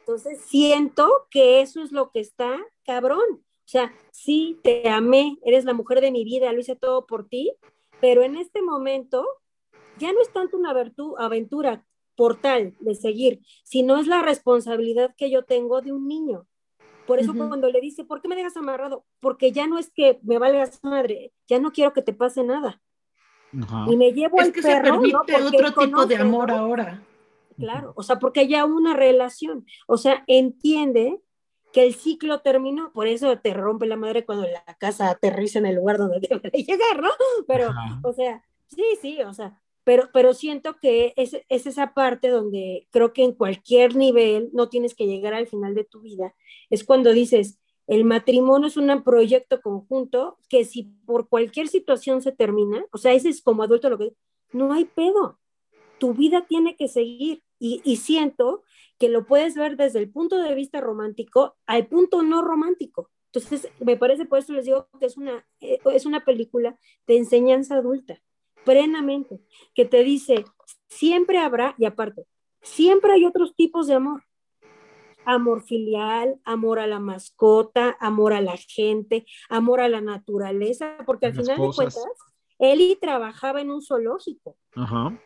Entonces siento que eso es lo que está cabrón. O sea, sí, te amé, eres la mujer de mi vida, lo hice todo por ti, pero en este momento ya no es tanto una aventu- aventura por tal de seguir, sino es la responsabilidad que yo tengo de un niño. Por eso cuando le dice, ¿por qué me dejas amarrado? Porque ya no es que me valga su madre, ya no quiero que te pase nada. Y me llevo Es al que se permite otro tipo de amor ¿no? ahora. Claro, o sea, porque ya una relación, o sea, entiende que el ciclo terminó, por eso te rompe la madre cuando la casa aterriza en el lugar donde debe de llegar, ¿no? Pero, Ajá. o sea, sí, sí, o sea, pero, pero siento que es, es esa parte donde creo que en cualquier nivel no tienes que llegar al final de tu vida, es cuando dices, el matrimonio es un proyecto conjunto que si por cualquier situación se termina, o sea, ese es como adulto lo que, no hay pedo, tu vida tiene que seguir y, y siento que lo puedes ver desde el punto de vista romántico al punto no romántico. Entonces, me parece, por eso les digo que es una, eh, es una película de enseñanza adulta, plenamente, que te dice, siempre habrá, y aparte, siempre hay otros tipos de amor. Amor filial, amor a la mascota, amor a la gente, amor a la naturaleza, porque al Las final cosas. de cuentas, Eli trabajaba en un zoológico. Ajá.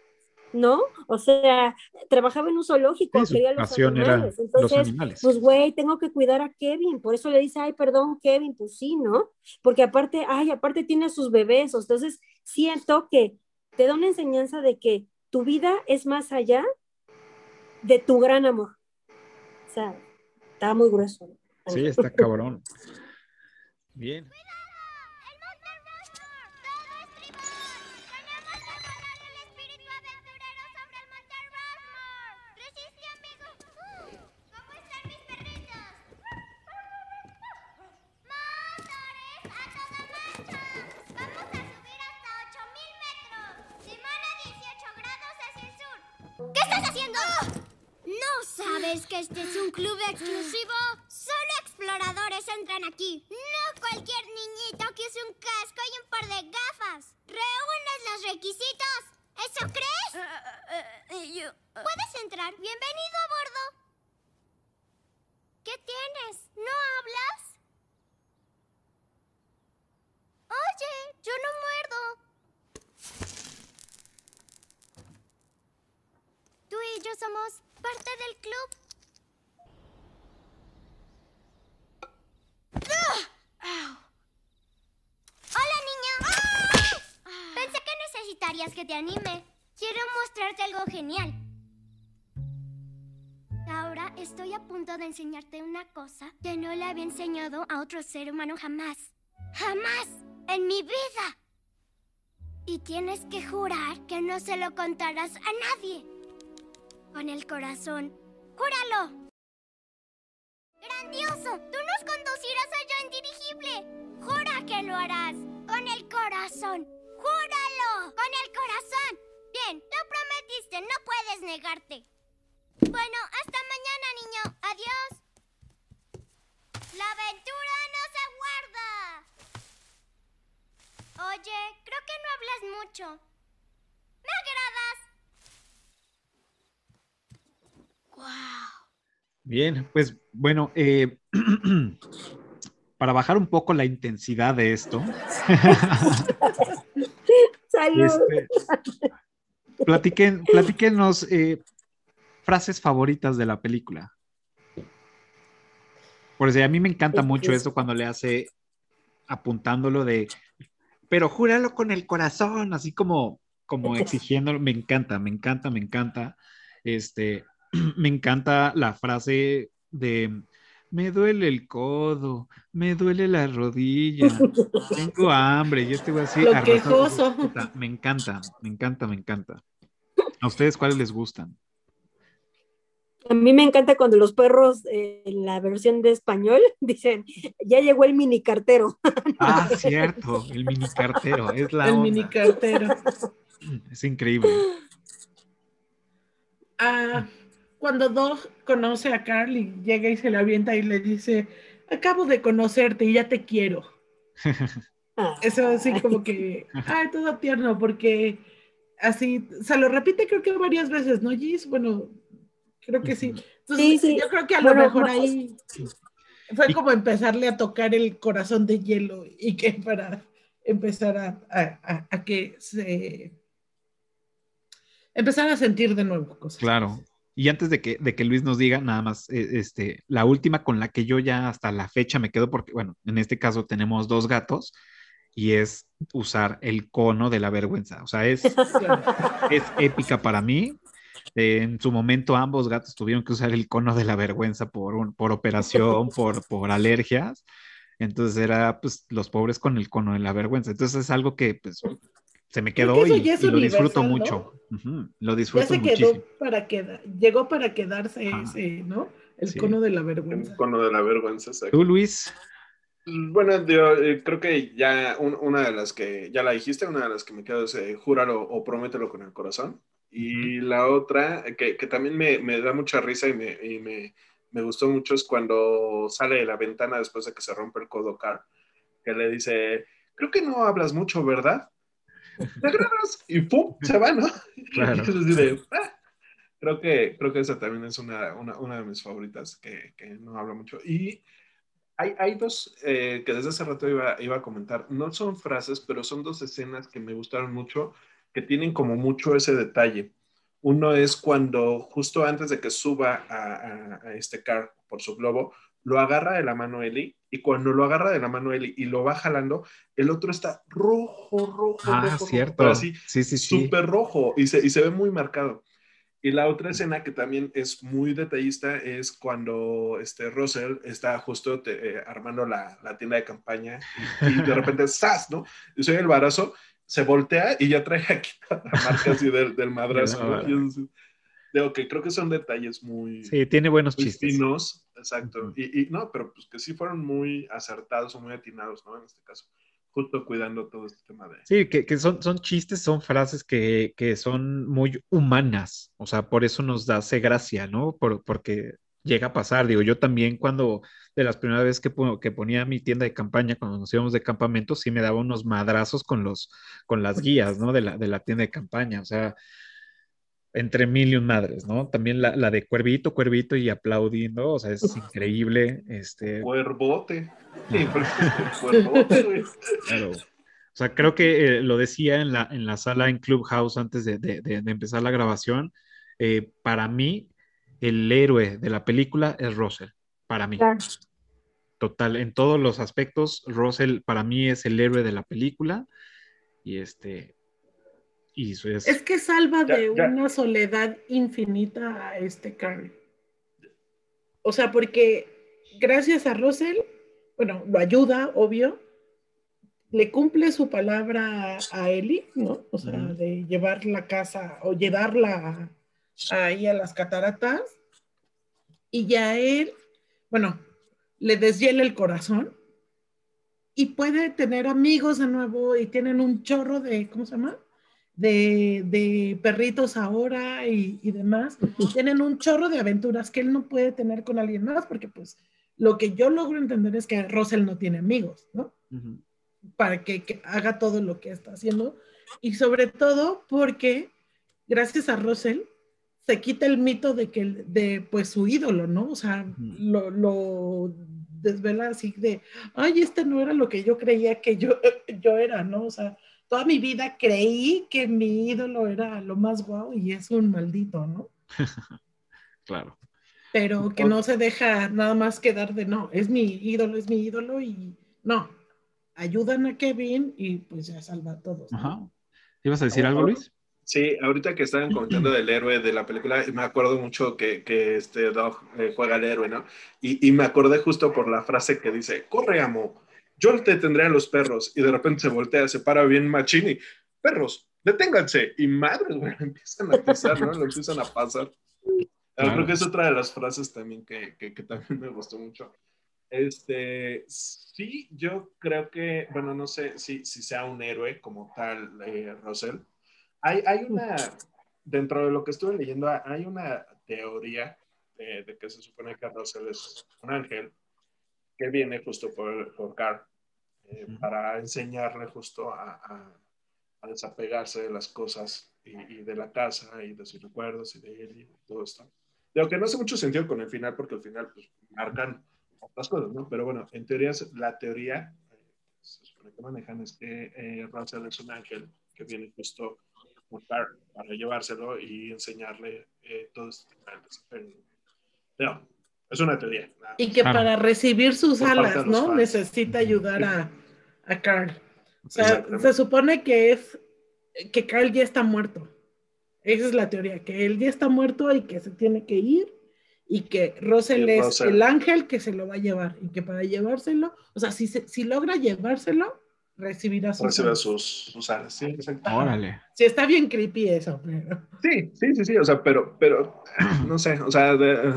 ¿No? O sea, trabajaba en un zoológico, Sí, quería los animales. los Entonces, animales. pues, güey, tengo que cuidar a Kevin. Por eso le dice, ay, perdón, Kevin, pues sí, ¿no? Porque aparte, ay, aparte tiene a sus bebés. Entonces, siento que te da una enseñanza de que tu vida es más allá de tu gran amor. O sea, está muy grueso. ¿no? Sí, está cabrón. Bien. Sabes que este es un club exclusivo? Solo exploradores entran aquí. No cualquier niñito que use un casco y un par de gafas. ¿Reúnes los requisitos? ¿Eso crees? Puedes entrar. Bienvenido a bordo. ¿Qué tienes? ¿No hablas? Oye, yo no muerdo. Tú y yo somos parte del club. ¡Hola, niña! Pensé que necesitarías que te anime. Quiero mostrarte algo genial. Ahora estoy a punto de enseñarte una cosa que no le había enseñado a otro ser humano jamás. ¡Jamás! ¡En mi vida! Y tienes que jurar que no se lo contarás a nadie. Con el corazón. ¡Júralo! ¡Grandioso! ¡Tú nos conducirás allá en dirigible! ¡Jura que lo harás! ¡Con el corazón! ¡Júralo! ¡Con el corazón! Bien, lo prometiste, no puedes negarte. Bueno, hasta mañana, niño. Adiós. La aventura nos aguarda. Oye, creo que no hablas mucho. Me agradas. ¡Wow! Bien, pues bueno, eh, para bajar un poco la intensidad de esto, Salud. este, platiquen, platíquenos eh, frases favoritas de la película. Porque a mí me encanta mucho es- eso cuando le hace apuntándolo de, pero júralo con el corazón, así como, como exigiéndolo. Me encanta, me encanta, me encanta. Este, me encanta la frase de, me duele el codo, me duele la rodilla, tengo hambre, y este güey así. Lo quejoso. Me encanta, me encanta, me encanta. ¿A ustedes cuáles les gustan? A mí me encanta cuando los perros eh, en la versión de español dicen, ya llegó el mini cartero. Ah, cierto, el mini cartero, es la el onda. mini cartero. Es increíble. Ah, cuando Dog conoce a Carl y llega y se le avienta y le dice, acabo de conocerte y ya te quiero. Eso así como que, ay, todo tierno, porque así, se lo repite creo que varias veces, ¿no, Gis? Bueno, Creo que sí. Entonces, Sí, sí. yo creo que a Bueno, lo mejor no, ahí fue como empezarle a tocar el corazón de hielo y que para empezar a, a- a- a que se empezar a sentir de nuevo cosas. Claro. Y antes de que, de que Luis nos diga, nada más, eh, este, la última con la que yo ya hasta la fecha me quedo, porque, bueno, en este caso tenemos dos gatos, y es usar el cono de la vergüenza. O sea, es, es épica para mí. Eh, en su momento ambos gatos tuvieron que usar el cono de la vergüenza por, un, por operación, por, por alergias. Entonces era pues los pobres con el cono de la vergüenza. Entonces es algo que pues se me quedó y, ya es y lo disfruto mucho. Lo Ya disfruto se quedó muchísimo. para quedar, llegó para quedarse ese, ¿no? El Sí. cono de la vergüenza. cono de la vergüenza. exacto. Tú, Luis, Bueno, yo eh, creo que ya un- una de las que ya la dijiste, una de las que me quedo es eh, júralo o promételo con el corazón. Y la otra que, que también me, me da mucha risa y, me, y me, me gustó mucho es cuando sale de la ventana después de que se rompe el codo Car, que le dice, creo que no hablas mucho, ¿verdad? Y ¡pum! se va, ¿no? Claro. De, "Ah". Creo que, creo que esa también es una, una, una de mis favoritas que, que no habla mucho. Y hay, hay dos eh, que desde hace rato iba, iba a comentar. No son frases, pero son dos escenas que me gustaron mucho, que tienen como mucho ese detalle. Uno es cuando justo antes de que suba a, a- a este car por su globo, lo agarra de la mano Eli y cuando lo agarra de la mano Eli y lo va jalando, el otro está rojo, rojo, ah, rojo, cierto. pero así sí, sí, sí. súper rojo y se, y se ve muy marcado. Y la otra escena que también es muy detallista es cuando este Russell está justo te- eh, armando la, la tienda de campaña y, y de repente ¡zas! ¿no? Y soy el barazo, se voltea y ya trae aquí la marca así del, del madrazo. ¿no? Digo que creo que son detalles muy, Sí, tiene buenos muy chistes. finos, exacto. Ujú. y, y no, pero pues que sí fueron muy acertados o muy atinados, ¿no? En este caso, justo cuidando todo este tema de... Sí, que, que son, son chistes, son frases que, que son muy humanas, o sea, por eso nos da hace gracia, ¿no? Por- porque llega a pasar, digo, yo también cuando, de las primeras veces que, que ponía mi tienda de campaña, cuando nos íbamos de campamento, sí me daba unos madrazos con los, con las guías, ¿no? De la, de la tienda de campaña, o sea, entre mil y un madres, ¿no? También la, la de cuervito, cuervito y aplaudiendo, o sea, es increíble, este, Cuervote. Güey. Claro. O sea, creo que eh, lo decía en la, en la sala en Clubhouse antes de, de- de- de empezar la grabación. eh, para mí, el héroe de la película es Russell. Para mí. Claro. Total, en todos los aspectos, Russell para mí es el héroe de la película. Y este. Y eso es. Es que salva Ya, de ya. una soledad infinita a este Carl. O sea, porque gracias a Russell, bueno, lo ayuda, obvio, le cumple su palabra a Ellie, ¿no? O sea, de llevar la casa o llevarla ahí a las cataratas. Y ya él, bueno, le deshiela el corazón y puede tener amigos de nuevo y tienen un chorro de, ¿cómo se llama? De, de perritos ahora y, y demás. Tienen un chorro de aventuras que él no puede tener con alguien más porque pues lo que yo logro entender es que Russell no tiene amigos, ¿no? Para que, que haga todo lo que está haciendo. Y sobre todo porque gracias a Russell se quita el mito de que de pues su ídolo, ¿no? O sea, lo, lo desvela así de, ay, este no era lo que yo creía que yo, yo era, ¿no? O sea, toda mi vida creí que mi ídolo era lo más guau y es un maldito, ¿no? Claro. Pero que no se deja nada más quedar de, no, es mi ídolo, es mi ídolo y no, ayudan a Kevin y pues ya salva a todos. ¿no? Ajá. ¿Ibas a decir algo, Luis? Sí, ahorita que estaban comentando del héroe de la película, me acuerdo mucho que, que este Dog eh, juega al héroe, ¿no? Y, y me acordé justo por la frase que dice, corre, amo, yo te tendré a los perros. Y de repente se voltea, se para bien machín y, perros, deténganse. Y madres, güey, empiezan a pisar, ¿no? Lo empiezan a pasar. Ah, Claro. Creo que es otra de las frases también que, que, que también me gustó mucho. Este, sí, yo creo que, bueno, no sé si, si sea un héroe como tal, eh, Russell. Hay, hay una, dentro de lo que estuve leyendo, hay una teoría eh, de que se supone que Russell es un ángel que viene justo por, por Carl eh, para enseñarle justo a, a- a desapegarse de las cosas y, y de la casa y de sus recuerdos y de él y todo esto. Lo que no hace mucho sentido con el final, porque al final pues, marcan otras cosas, ¿no? Pero bueno, en teoría, la teoría eh, se supone que manejan es que eh, Russell es un ángel que viene justo montar para llevárselo y enseñarle eh, todo este tema. Pero es una teoría. nada Y que Claro. para recibir sus Por alas, ¿no? fans. Necesita ayudar a, a Carl. O sea, se supone que es que Carl ya está muerto. Esa es la teoría, que él ya está muerto y que se tiene que ir y que Russell Y es Russell. el ángel que se lo va a llevar y que para llevárselo, o sea, si, se- si logra llevárselo, recibirá sus Recibe alas. sus, sus alas. Sí, exacto. Órale. Sí, está bien creepy eso, pero... Sí, sí, sí, sí, o sea, pero, pero, no sé, o sea, de,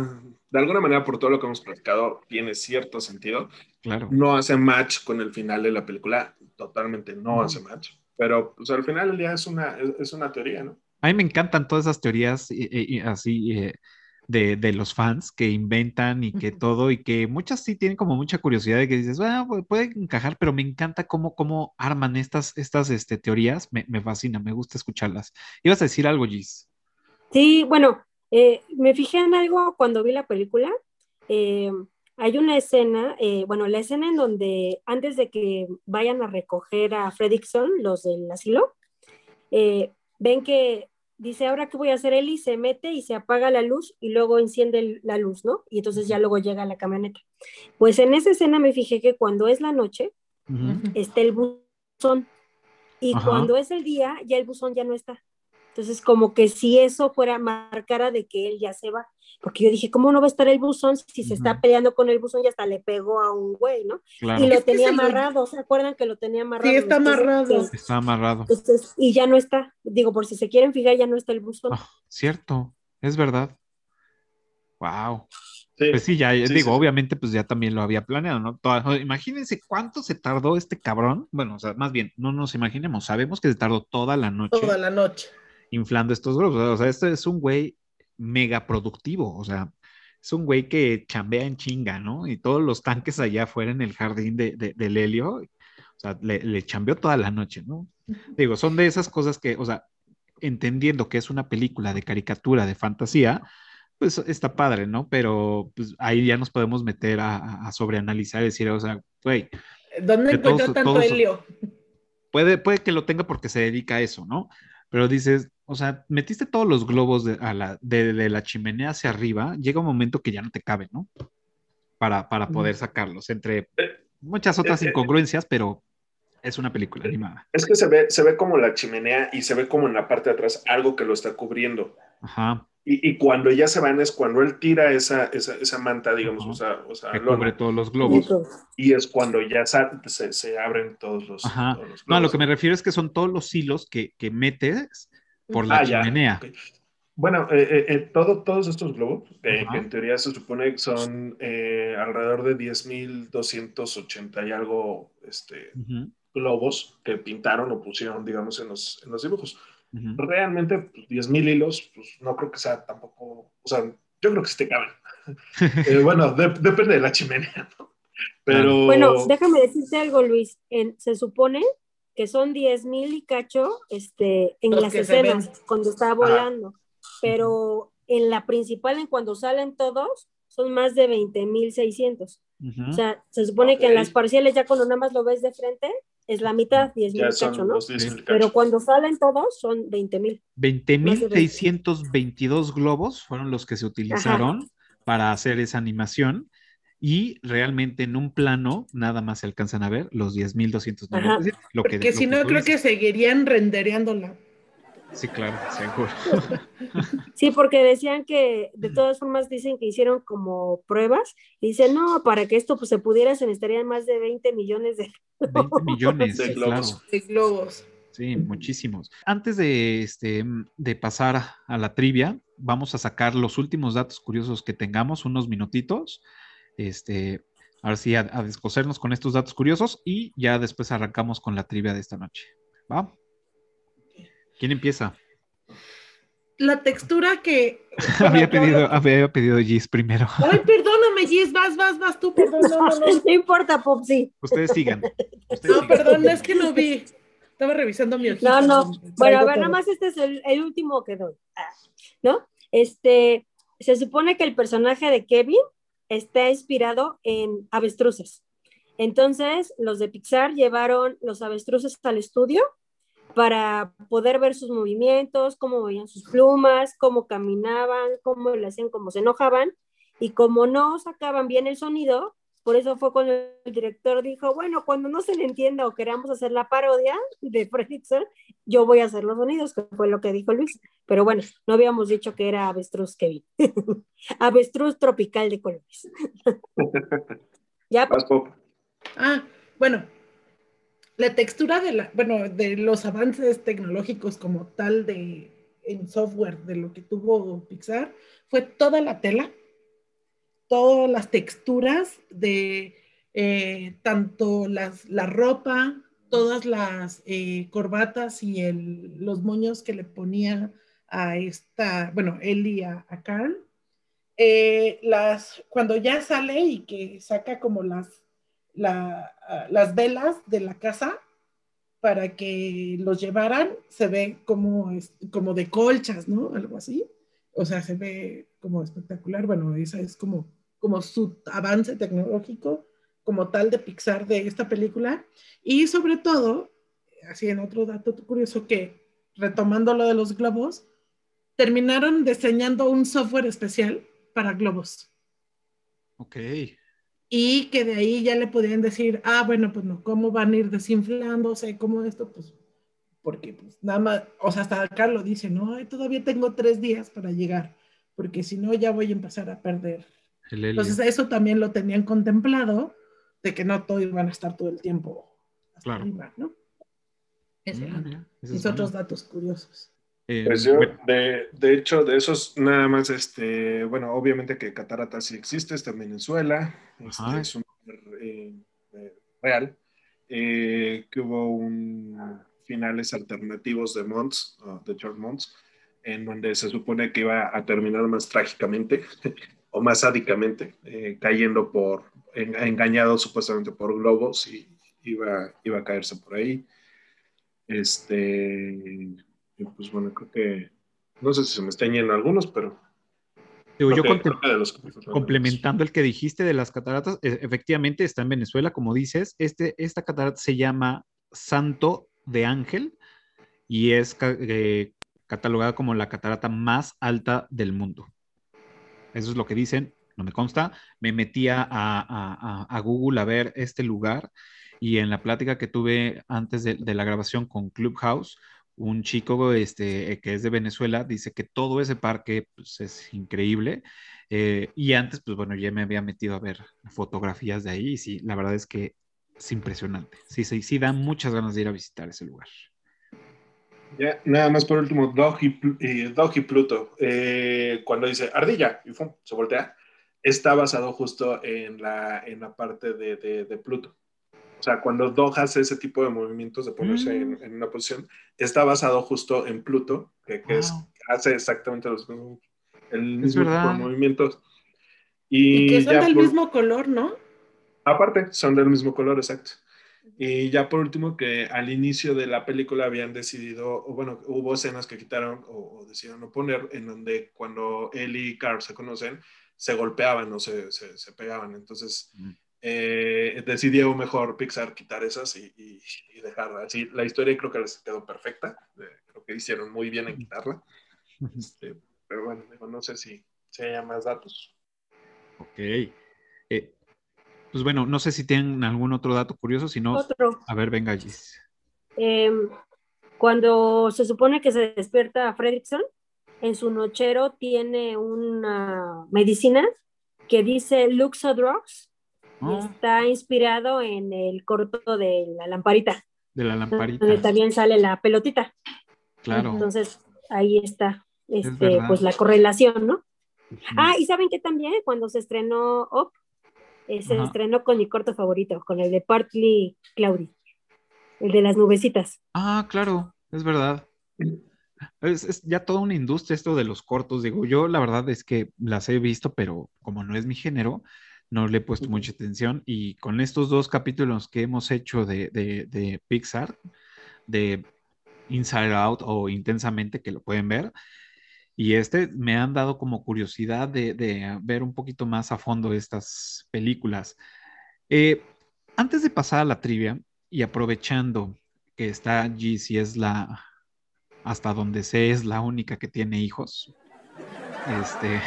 de alguna manera por todo lo que hemos platicado tiene cierto sentido. Claro. No hace match con el final de la película, totalmente no hace match, pero pues al final del día es una, es, es una teoría, ¿no? A mí me encantan todas esas teorías y- y- y así eh, de, de los fans que inventan y que todo, y que muchas sí tienen como mucha curiosidad de que dices, bueno, pu- puede encajar, pero me encanta cómo, cómo arman estas, estas este, teorías, me, me fascina, me gusta escucharlas. Ibas a decir algo, Gis. Sí, bueno, eh, me fijé en algo cuando vi la película. Eh, hay una escena, eh, bueno, la escena en donde antes de que vayan a recoger a Fredrickson, los del asilo, ven que dice, ahora qué voy a hacer Eli, se mete y se apaga la luz y luego enciende la luz, ¿no? Y entonces ya luego llega la camioneta. Pues en esa escena me fijé que cuando es la noche, está el buzón. Y Ajá. cuando es el día, ya el buzón ya no está. Entonces, como que si eso fuera marcara de que él ya se va. Porque yo dije, ¿cómo no va a estar el buzón si se está peleando con el buzón y hasta le pegó a un güey, ¿no? Claro, Y lo Es tenía amarrado, ¿se acuerdan que lo tenía amarrado? Sí, está Entonces, amarrado. está amarrado. entonces, y ya no está. Digo, por si se quieren fijar, ya no está el buzón. Ah, cierto, es verdad. Wow. Sí, Pues sí, ya Sí, digo, sí. obviamente, pues ya también lo había planeado, ¿no? Toda- imagínense cuánto se tardó este cabrón. Bueno, o sea, más bien, no nos imaginemos, sabemos que se tardó toda la noche Toda la noche. Inflando estos globos. O sea, este es un güey mega productivo, o sea, es un güey que chambea en chinga, ¿no? Y todos los tanques allá afuera en el jardín de, de- del helio, o sea, le, le chambeó toda la noche, ¿no? Digo, son de esas cosas que, o sea, entendiendo que es una película de caricatura, de fantasía, pues está padre, ¿no? Pero pues ahí ya nos podemos meter a, a- sobreanalizar y decir, o sea, güey, ¿Dónde encontró tanto helio? puede, puede que lo tenga porque se dedica a eso, ¿no? Pero dices, o sea, metiste todos los globos de, a la, de, de la chimenea hacia arriba, llega un momento que ya no te cabe, ¿no? Para, para poder sacarlos, entre muchas otras eh, eh, incongruencias, pero es una película animada. Es que se ve, se ve como la chimenea y se ve como en la parte de atrás algo que lo está cubriendo. Ajá, Y, y cuando ya se van es cuando él tira esa, esa, esa manta, digamos, o sea, o sea que lona, cubre todos los globos. Y es cuando ya se, se abren todos los, Ajá. todos los No, a lo globos. que me refiero es que son todos los hilos que, que metes por la Ah, ya, chimenea. Bueno, eh, eh, eh, todo, todos estos globos, eh, que en teoría se supone que son eh, alrededor de 10.280 y algo este, Ujú, globos que pintaron o pusieron, digamos, en los, en los dibujos. Realmente, pues, 10.000 hilos, pues no creo que sea tampoco, o sea, yo creo que sí te caben. Eh, bueno, de- depende de la chimenea, ¿no? Pero... Bueno, déjame decirte algo, Luis. En- se supone que son 10 mil y cacho este, en Los las escenas, cuando está volando. Pero en la principal, en cuando salen todos, son más de 20 mil 600. Ujú. O sea, se supone que en las parciales, ya cuando nada más lo ves de frente, es la mitad, 10 mil ya cacho, ¿no? los 10.000 Sí. cacho. Pero cuando salen todos, son 20 mil. Más de 20.622 globos fueron los que se utilizaron para hacer esa animación y realmente en un plano nada más se alcanzan a ver los 10.297. Lo que, Porque lo si no, creo que seguirían rendereándola. Sí, claro, seguro. Sí, porque decían que, de todas formas, dicen que hicieron como pruebas y dicen, no, para que esto pues, se pudiera, se necesitarían más de 20 millones de... 20 millones, De globos. claro. De globos. Sí, muchísimos. Antes de, este, de pasar a la trivia, vamos a sacar los últimos datos curiosos que tengamos, unos minutitos. Este, ahora sí, a, a descosernos con estos datos curiosos y ya después arrancamos con la trivia de esta noche. ¿Va? ¿Quién empieza? La textura que. había, pedido, había pedido Gis primero. Ay, perdóname, Gis, vas, vas, vas tú, perdón, no, no, no. No importa, Popsi. Ustedes sigan. Ustedes No, sigan. perdón, es que no vi. Estaba revisando mi hojita. No, no. Bueno, a ver, nada más este es el, el último que doy. Ah, ¿No? Este, se supone que el personaje de Kevin está inspirado en avestruces. Entonces, los de Pixar llevaron los avestruces al estudio para poder ver sus movimientos, cómo movían sus plumas, cómo caminaban, cómo le hacían, cómo se enojaban. Y como no sacaban bien el sonido, por eso fue cuando el director dijo, bueno, cuando no se le entienda o queramos hacer la parodia de Fredrickson, yo voy a hacer los sonidos, que fue lo que dijo Luis. Pero bueno, no habíamos dicho que era avestruz Kevin. avestruz tropical de colores. ya. Pop. Ah, la textura de la, bueno, de los avances tecnológicos como tal de en software de lo que tuvo Pixar fue toda la tela, todas las texturas de eh, tanto las, la ropa, todas las eh, corbatas y el, los moños que le ponía a esta, bueno, él y a, Carl. Eh, las, cuando ya sale y que saca como las la, las velas de la casa para que los llevaran, se ve como, como de colchas, ¿no? Algo así. O sea, se ve como espectacular. Bueno, esa es como, como su avance tecnológico como tal de Pixar de esta película. Y sobre todo, así en otro dato curioso que, retomando lo de los globos, terminaron diseñando un software especial para globos. Ok y que de ahí ya le podían decir, ah, bueno, pues no, ¿cómo van a ir desinflándose? ¿Cómo esto? Pues porque pues nada más, o sea, hasta acá lo dice, no, todavía tengo tres días para llegar, porque si no ya voy a empezar a perder. Entonces eso también lo tenían contemplado, de que no todos iban a estar todo el tiempo hasta claro. arriba, ¿no? Ese mm, es otros datos curiosos. Eh, pues yo, de, de, hecho, de esos nada más, este, bueno, obviamente que Catarata sí existe, está en Venezuela, este, es un eh, eh, real, eh, que hubo un finales alternativos de Monts, uh, de George Monts, en donde se supone que iba a terminar más trágicamente o más sádicamente, eh, cayendo por, en, engañado supuestamente por globos y iba, iba a caerse por ahí. Este, y pues bueno, creo que, no sé si se me están yendo algunos, pero... Digo, yo los complementando el que dijiste de las cataratas, e, efectivamente está en Venezuela, como dices, este, esta catarata se llama Santo de Ángel y es eh, catalogada como la catarata más alta del mundo. Eso es lo que dicen, no me consta. Me metí a, a, a Google a ver este lugar y en la plática que tuve antes de, de la grabación con Clubhouse, un chico este, que es de Venezuela, dice que todo ese parque pues, es increíble. Eh, y antes, pues bueno, ya me había metido a ver fotografías de ahí y sí, la verdad es que es impresionante. Sí, sí, sí, da muchas ganas de ir a visitar ese lugar. Ya, nada más por último, Dog y, eh, Pluto, eh, cuando dice ardilla y se voltea, está basado justo en la, en la parte de, de Pluto. O sea, cuando Dog hace ese tipo de movimientos de ponerse en, mm. una posición, está basado justo en Pluto, que, es, hace exactamente los mismos, el mismo movimientos. Y, que son del mismo color, ¿no? Aparte, son del mismo color, exacto. Y ya por último, que al inicio de la película habían decidido, o bueno, hubo escenas que quitaron o, decidieron no poner, en donde cuando él y Carl se conocen, se golpeaban o se, se, pegaban. Entonces, mm eh, decidió mejor Pixar quitar esas y, y, dejarla. así la historia creo que les quedó perfecta. Eh, creo que hicieron muy bien en quitarla. Este, pero bueno, no sé si, si haya más datos. Ok. Eh, pues bueno, no sé si tienen algún otro dato curioso, si no, a ver, venga, Gis. Em, cuando se supone que se despierta Fredrickson, en su nochero tiene una medicina que dice Luxo Ah. está inspirado en el corto de la lamparita. De la lamparita. Donde también sale la pelotita. Claro. Entonces, ahí está, este, pues la correlación, ¿no? Ah, y saben que también cuando se estrenó Up, eh, se estrenó con mi corto favorito, con el de Partly Cloudy, el de las nubecitas. Ah, claro, es verdad. Es, es, ya toda una industria esto de los cortos, digo, yo la verdad es que las he visto, pero como no es mi género, no le he puesto mucha atención y con estos dos capítulos que hemos hecho de, de, Pixar, de Inside Out o Intensamente, que lo pueden ver, Y este me han dado como curiosidad de, de ver un poquito más a fondo estas películas. Eh, antes de pasar a la trivia y aprovechando que está G, si es la, hasta donde sé, es la única que tiene hijos. Este,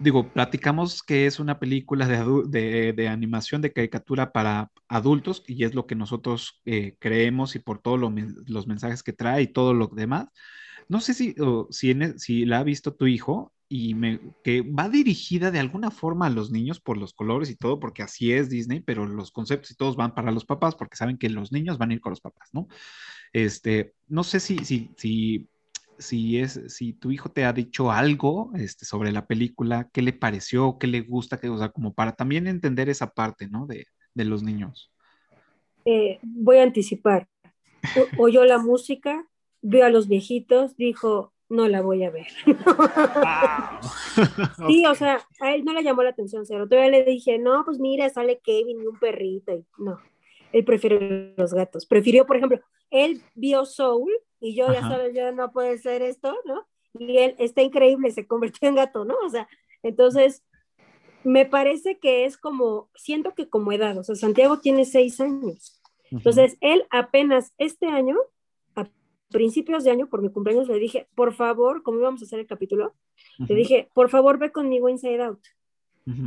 digo, platicamos que es una película de, de, animación de caricatura para adultos y es lo que nosotros eh, creemos y por todos los mensajes que trae y todo lo demás. No sé si, e, si la ha visto tu hijo y que va dirigida de alguna forma a los niños por los colores y todo, porque así es Disney, pero los conceptos y todos van para los papás porque saben que los niños van a ir con los papás, ¿no? Este, no sé si, si, si, si, es, si tu hijo te ha dicho algo este, sobre la película, qué le pareció, qué le gusta, que, o sea, como para también entender esa parte, ¿no? De, de los niños. Eh, voy a anticipar. O, oyó la música, vio a los viejitos, dijo, no la voy a ver. sí, o sea, a él no le llamó la atención cero. Todavía le dije, no, pues mira, sale Kevin y un perrito. Y no, él prefiere los gatos. Prefirió, por ejemplo, él vio Soul y yo ya sabes, ya no puede ser esto, ¿no? Y él está increíble, se convirtió en gato, ¿no? O sea, entonces, me parece que es como, siento que como edad, o sea, Santiago tiene seis años. Entonces, él apenas este año principios de año, por mi cumpleaños, le dije, por favor, como íbamos a hacer el capítulo, le dije, por favor, ve conmigo Inside Out.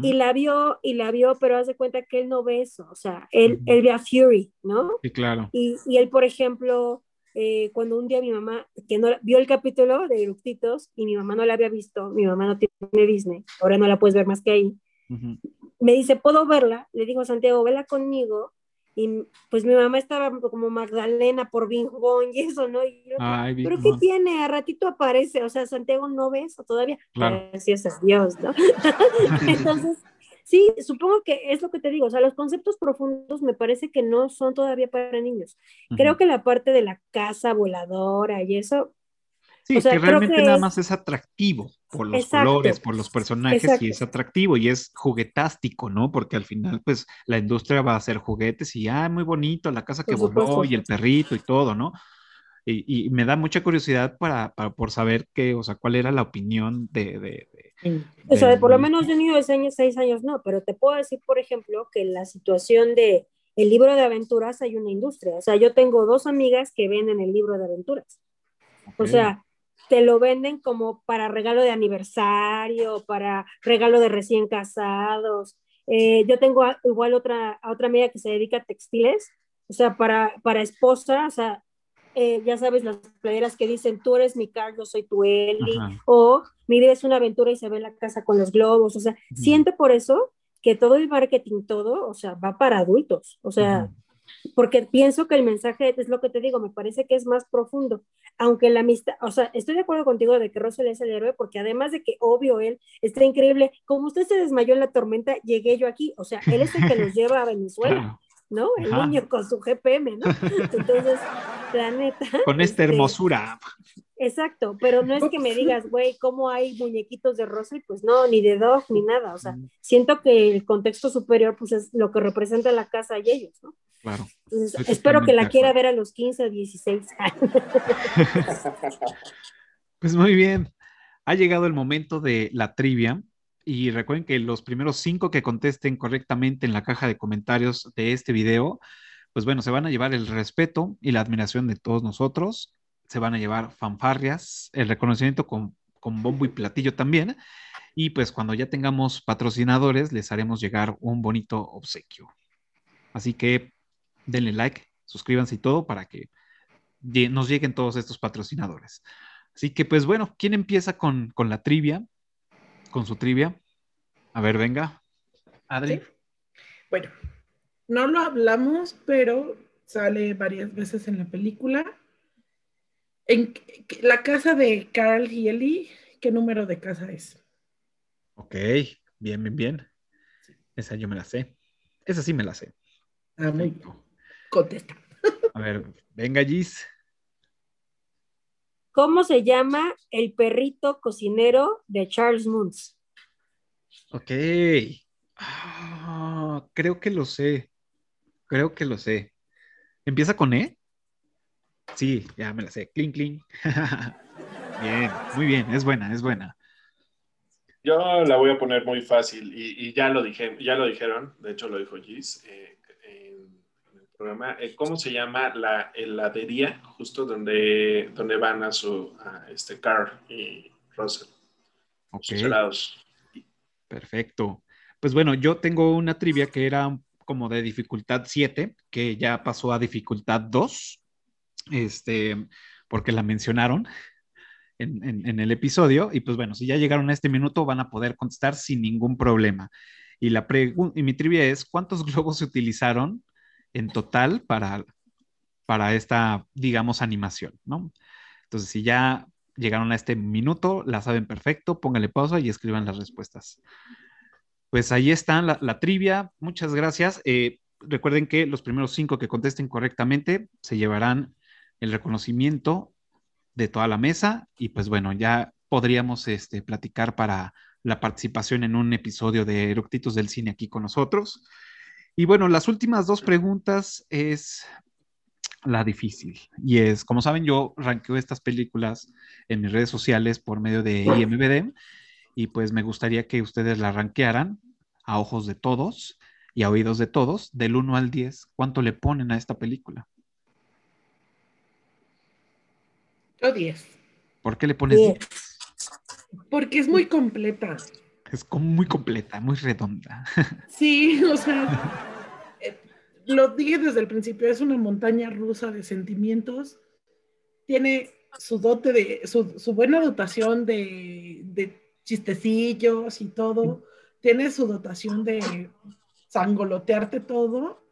Y la vio, y la vio, pero haz de cuenta que él no ve eso, o sea, él, él ve a Fury, ¿no? Sí, claro. Y, y él, por ejemplo, eh, cuando un día mi mamá, que no vio el capítulo de Eructitos y mi mamá no la había visto, mi mamá no tiene Disney, ahora no la puedes ver más que ahí, me dice, ¿puedo verla? Le digo, Santiago, vela conmigo y pues mi mamá estaba como Magdalena por Bing y eso, ¿no? pero ¿qué tiene? A ratito aparece, o sea, Santiago no ve eso todavía. Gracias a Dios, ¿no? Entonces, sí, supongo que es lo que te digo, o sea, los conceptos profundos me parece que no son todavía para niños. Creo que la parte de la casa voladora y eso, Sí, que realmente nada más es atractivo por los colores, por los personajes y es atractivo y es juguetástico, ¿no? Porque al final, pues, la industria va a hacer juguetes y, ah, muy bonito, la casa que voló y el perrito y todo, ¿no? Y, me da mucha curiosidad para, por saber qué, o sea, cuál era la opinión de... de, o sea, por lo menos de un niño de seis, seis años no, pero te puedo decir, por ejemplo, que la situación de el libro de aventuras hay una industria. O sea, yo tengo dos amigas que venden el libro de aventuras. O sea, te lo venden como para regalo de aniversario, para regalo de recién casados. Eh, yo tengo igual otra, otra amiga que se dedica a textiles, o sea, para, para esposa, o sea, eh, ya sabes, las playeras que dicen, tú eres mi Carl, yo soy tu Eli, o mi vida es una aventura y se ve en la casa con los globos, o sea, siento por eso que todo el marketing, todo, o sea, va para adultos, o sea, porque pienso que el mensaje es lo que te digo, me parece que es más profundo, aunque la amistad, o sea, estoy de acuerdo contigo de que Russell es el héroe, porque además de que obvio él está increíble, como usted se desmayó en la tormenta, llegué yo aquí, o sea, él es el que nos lleva a Venezuela. ¿No? El niño con su GPM, ¿no? Entonces, la neta. Con esta este, hermosura. Exacto, pero no es que me digas, güey, ¿cómo hay muñequitos de Russell? Pues no, ni de Dog, ni nada. O sea, siento que el contexto superior, pues es lo que representa la casa y ellos, ¿no? Claro. espero que la quiera ver a los 15 o 16 pues muy bien. Ha llegado el momento de la trivia. Y recuerden que los primeros cinco que contesten correctamente en la caja de comentarios de este video, pues bueno, se van a llevar el respeto y la admiración de todos nosotros. Se van a llevar fanfarrias, el reconocimiento con, con bombo y platillo también. Y pues cuando ya tengamos patrocinadores, les haremos llegar un bonito obsequio. Así que denle like, suscríbanse y todo para que nos lleguen todos estos patrocinadores. Así que pues bueno, ¿quién empieza con, con la trivia? Con su trivia. A ver, venga. Adri. Bueno, no lo hablamos, pero sale varias veces en la película. En la casa de Carl y Ellie, ¿qué número de casa es? Ok, bien, bien, bien. Esa yo me la sé. Esa sí me la sé. Ah, muy bien. Contesta. A ver, venga, Gis. ¿Cómo se llama el perrito cocinero de Charles Moons? Ok. Ah, creo que lo sé. Creo que lo sé. ¿Empieza con E? Sí, ya me la sé. Clean, clean. Bien, muy bien, es buena, es buena. Yo la voy a poner muy fácil y, y ya, lo dije, ya lo dijeron, de hecho lo dijo Gis eh, programa. Eh, ¿Cómo se llama la heladería justo donde, donde van a su a este Carl y Russell? Sus helados. perfecto. Pues bueno, yo tengo una trivia que era como de dificultad 7, que ya pasó a dificultad 2, este, porque la mencionaron en, en- en el episodio. Y pues bueno, si ya llegaron a este minuto, van a poder contestar sin ningún problema. Y, la y mi trivia es, ¿cuántos globos se utilizaron en total para, para esta, digamos, animación, ¿no? Entonces, si ya llegaron a este minuto, la saben perfecto, pónganle pausa y escriban las respuestas. Pues ahí está la, trivia. Muchas gracias. Eh, recuerden que los primeros cinco que contesten correctamente se llevarán el reconocimiento de toda la mesa y pues bueno, ya podríamos este, platicar para la participación en un episodio de Eructitos del Cine aquí con nosotros. Y bueno, las últimas dos preguntas es la difícil. Y es, como saben, yo ranqueo estas películas en mis redes sociales por medio de IMBD y pues me gustaría que ustedes la ranquearan a ojos de todos y a oídos de todos, del 1 al 10, ¿cuánto le ponen a esta película? Yo 10. ¿Por qué le pones Diez. 10? Porque es muy completa. Es muy completa, muy redonda. Sí, o sea, eh, lo dije desde el principio, es una montaña rusa de sentimientos. Tiene su dote de, su, su buena dotación de, de chistecillos y todo. Tiene su dotación de sangolotearte todo.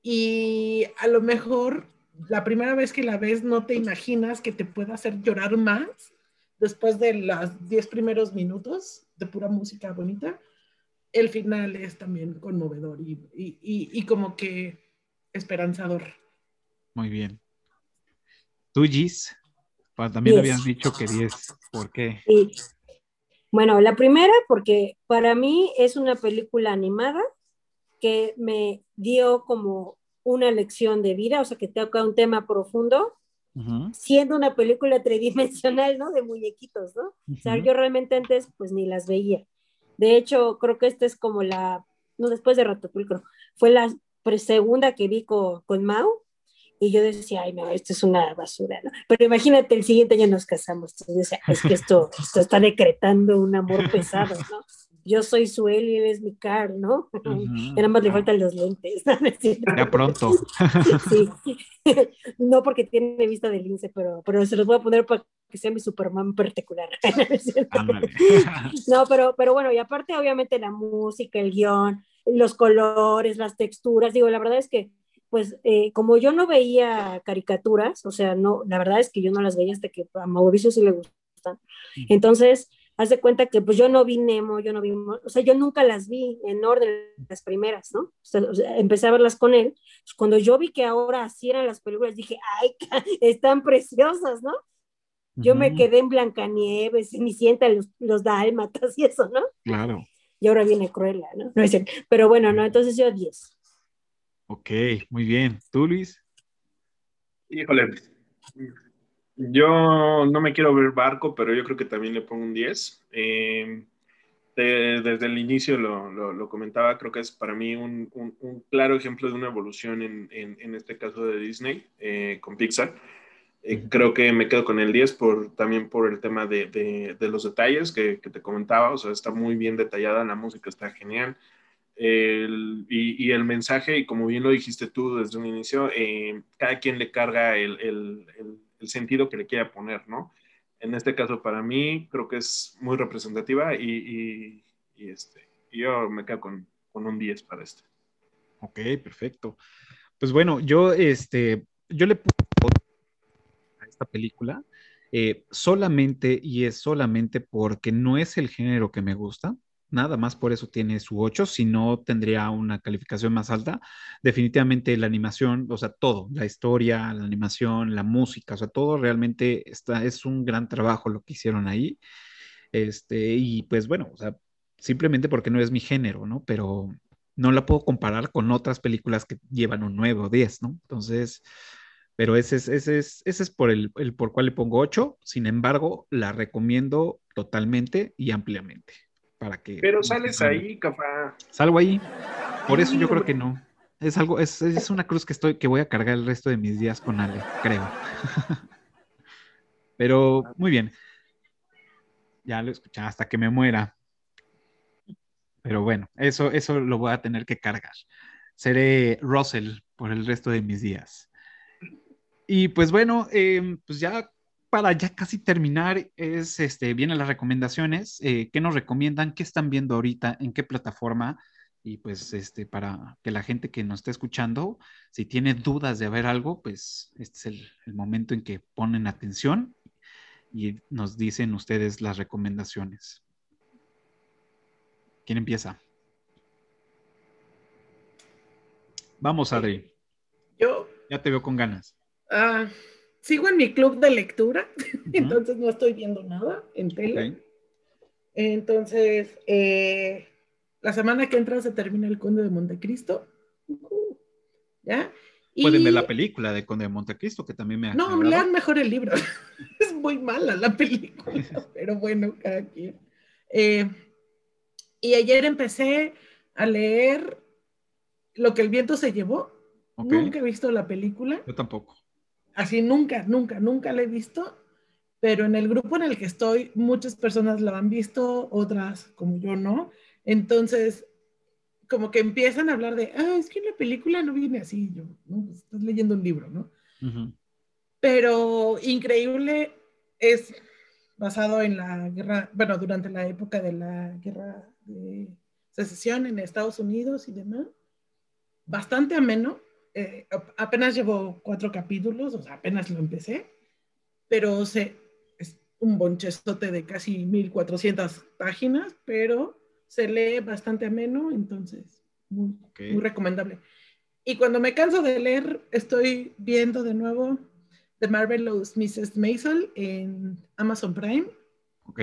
Y a lo mejor la primera vez que la ves no te imaginas que te pueda hacer llorar más después de los 10 primeros minutos de pura música bonita el final es también conmovedor y, y- y- y como que esperanzador. Muy bien. Tú, Gis, también Diez. habías dicho que 10. ¿Por qué? Sí. Bueno, la primera, porque para mí es una película animada que me dio como una lección de vida, o sea, que toca un tema profundo, Ujú, siendo una película tridimensional, ¿no? De muñequitos, ¿no? O sea, yo realmente antes pues ni las veía. De hecho, creo que esta es como la, no después de Ratatouille, creo, fue la segunda que vi con, con Mau y yo decía, ay, no, esto es una basura, ¿no? Pero imagínate, el siguiente año nos casamos. Entonces decía, es que esto, esto está decretando un amor pesado, ¿no? Yo soy su él y él es mi Carl, ¿no? Ujú. Y nada más le faltan los lentes. Ya pronto. Sí. No porque tiene vista de lince, pero, pero se los voy a poner para que sea mi Superman particular. No, pero, pero bueno, y aparte obviamente la música, el guion, los colores, las texturas, digo, la verdad es que, pues, eh, como yo no veía caricaturas, o sea, no, la verdad es que yo no las veía hasta que a Mauricio sí le gustan. Entonces, haz de cuenta que pues yo no vi Nemo, yo no vi, o sea, yo nunca las vi en orden, las primeras, ¿no? O sea, o sea, empecé a verlas con él. Pues, cuando yo vi que ahora así eran las películas, dije, ay, están preciosas, ¿no? Yo me quedé en Blancanieves, Cenicienta, los, los dálmatas y eso, ¿no? Claro. Y ahora viene Cruella, ¿no? No es cierto. Pero bueno, no, entonces yo 10. Ok, muy bien. ¿Tú, Luis? Híjole, yo no me quiero ver barco, pero yo creo que también le pongo un 10. Eh, de- desde el inicio lo, lo- lo comentaba, creo que es para mí un, un- un claro ejemplo de una evolución en, en- en este caso de Disney eh, con Pixar. Eh, creo que me quedo con el 10 por, también por el tema de, de- de los detalles que, que te comentaba, o sea, está muy bien detallada, la música está genial. El- y, y el mensaje, y como bien lo dijiste tú desde un inicio, eh, cada quien le carga el, el- el- el sentido que le quiera poner, ¿no? En este caso, para mí, creo que es muy representativa y, este, yo me quedo con, con un 10 para este. Ok, perfecto. Pues bueno, yo, este, yo le pongo a esta película eh, solamente y es solamente porque no es el género que me gusta. Nada más por eso tiene su 8, si no tendría una calificación más alta. Definitivamente la animación, o sea, todo, la historia, la animación, la música, o sea, todo realmente está, es un gran trabajo lo que hicieron ahí. Este, y pues bueno, o sea, simplemente porque no es mi género, ¿no? Pero no la puedo comparar con otras películas que llevan un 9 o 10, ¿no? Entonces, Pero ese es, ese es, ese es por el, el por cual le pongo 8. Sin embargo, la recomiendo totalmente y ampliamente. Para que, Pero sales ahí, capaz. Salgo ahí. Por eso yo creo que no. Es algo, es, es una cruz que estoy, que voy a cargar el resto de mis días con Ale, creo. Pero muy bien. Ya lo escuché hasta que me muera. Pero bueno, eso, eso lo voy a tener que cargar. Seré Russell por el resto de mis días. Y pues bueno, eh, pues ya para ya casi terminar, es este, vienen las recomendaciones. Eh, ¿Qué nos recomiendan? ¿Qué están viendo ahorita? ¿En qué plataforma? Y pues este, para que la gente que nos esté escuchando, si tiene dudas de ver algo, pues este es el, el momento en que ponen atención y nos dicen ustedes las recomendaciones. ¿Quién empieza? Vamos, Adri. Yo Ya te veo con ganas. ah, sigo en mi club de lectura, entonces no estoy viendo nada en tele. Entonces, eh, la semana que entra se termina El Conde de Montecristo. Ujú. ¿Ya? Pueden Y- ver la película de Conde de Montecristo, que también me ha No, agradado. lean mejor el libro. es muy mala la película, pero bueno, cada quien. Eh, y ayer empecé a leer Lo que el viento se llevó. Nunca he visto la película. Yo tampoco. Así nunca, nunca, nunca la he visto. Pero en el grupo en el que estoy, muchas personas la han visto, otras como yo no. Entonces, como que empiezan a hablar de, ah, es que la película no viene así. Yo, no, pues, estás leyendo un libro, ¿no? Pero increíble es basado en la guerra, bueno, durante la época de la guerra de secesión en Estados Unidos y demás. Bastante ameno. Eh, ap- apenas llevo cuatro capítulos, o sea, apenas lo empecé, pero se, es un bonchezote de casi 1400 páginas, pero se lee bastante ameno, entonces muy, recomendable. Y cuando me canso de leer, estoy viendo de nuevo The Marvelous Mrs. Maisel en Amazon Prime.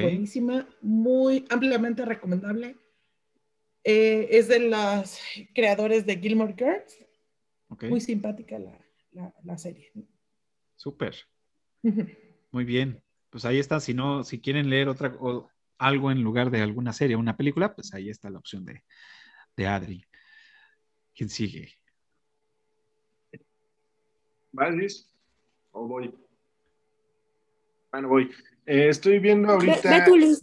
Buenísima, muy ampliamente recomendable. Eh, es de los creadores de Gilmore Girls. Muy simpática la, la- la serie. Súper. Muy bien. Pues ahí está. Si no, si quieren leer otra o algo en lugar de alguna serie o una película, pues ahí está la opción de, de Adri. ¿Quién sigue? ¿Vas, Luis? ¿O voy? Bueno, voy. Eh, estoy viendo ahorita ve tú, Liz.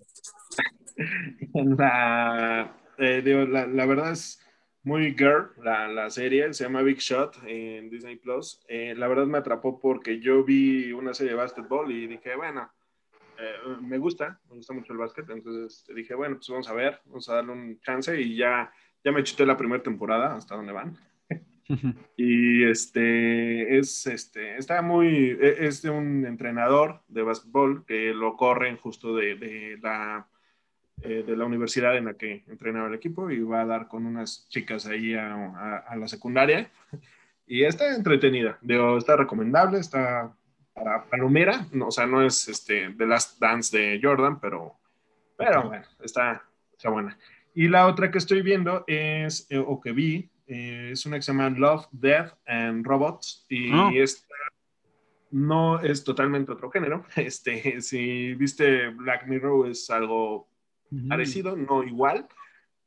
en la, eh, digo, la, la verdad es muy girl la, la serie, se llama Big Shot en Disney Plus. Eh, la verdad me atrapó porque yo vi una serie de básquetbol y dije, bueno, eh, me gusta, me gusta mucho el básquet, entonces dije, bueno, pues vamos a ver, vamos a darle un chance y ya, ya me chuté la primera temporada, hasta donde van. Y este es este está muy e- es de un entrenador de básquetbol que lo corren justo de, de la eh, de la universidad en la que entrenaba el equipo y va a dar con unas chicas ahí a, a- a la secundaria. Y está entretenida. Digo está recomendable está para palomera. No, o sea no es este The Last Dance de Jordan pero pero bueno está está buena. Y la otra que estoy viendo es eh, o que vi eh, es una que se llama Love, Death and Robots. Y Ah. esta no es totalmente otro género. Este, si viste Black Mirror es algo Parecido, no igual,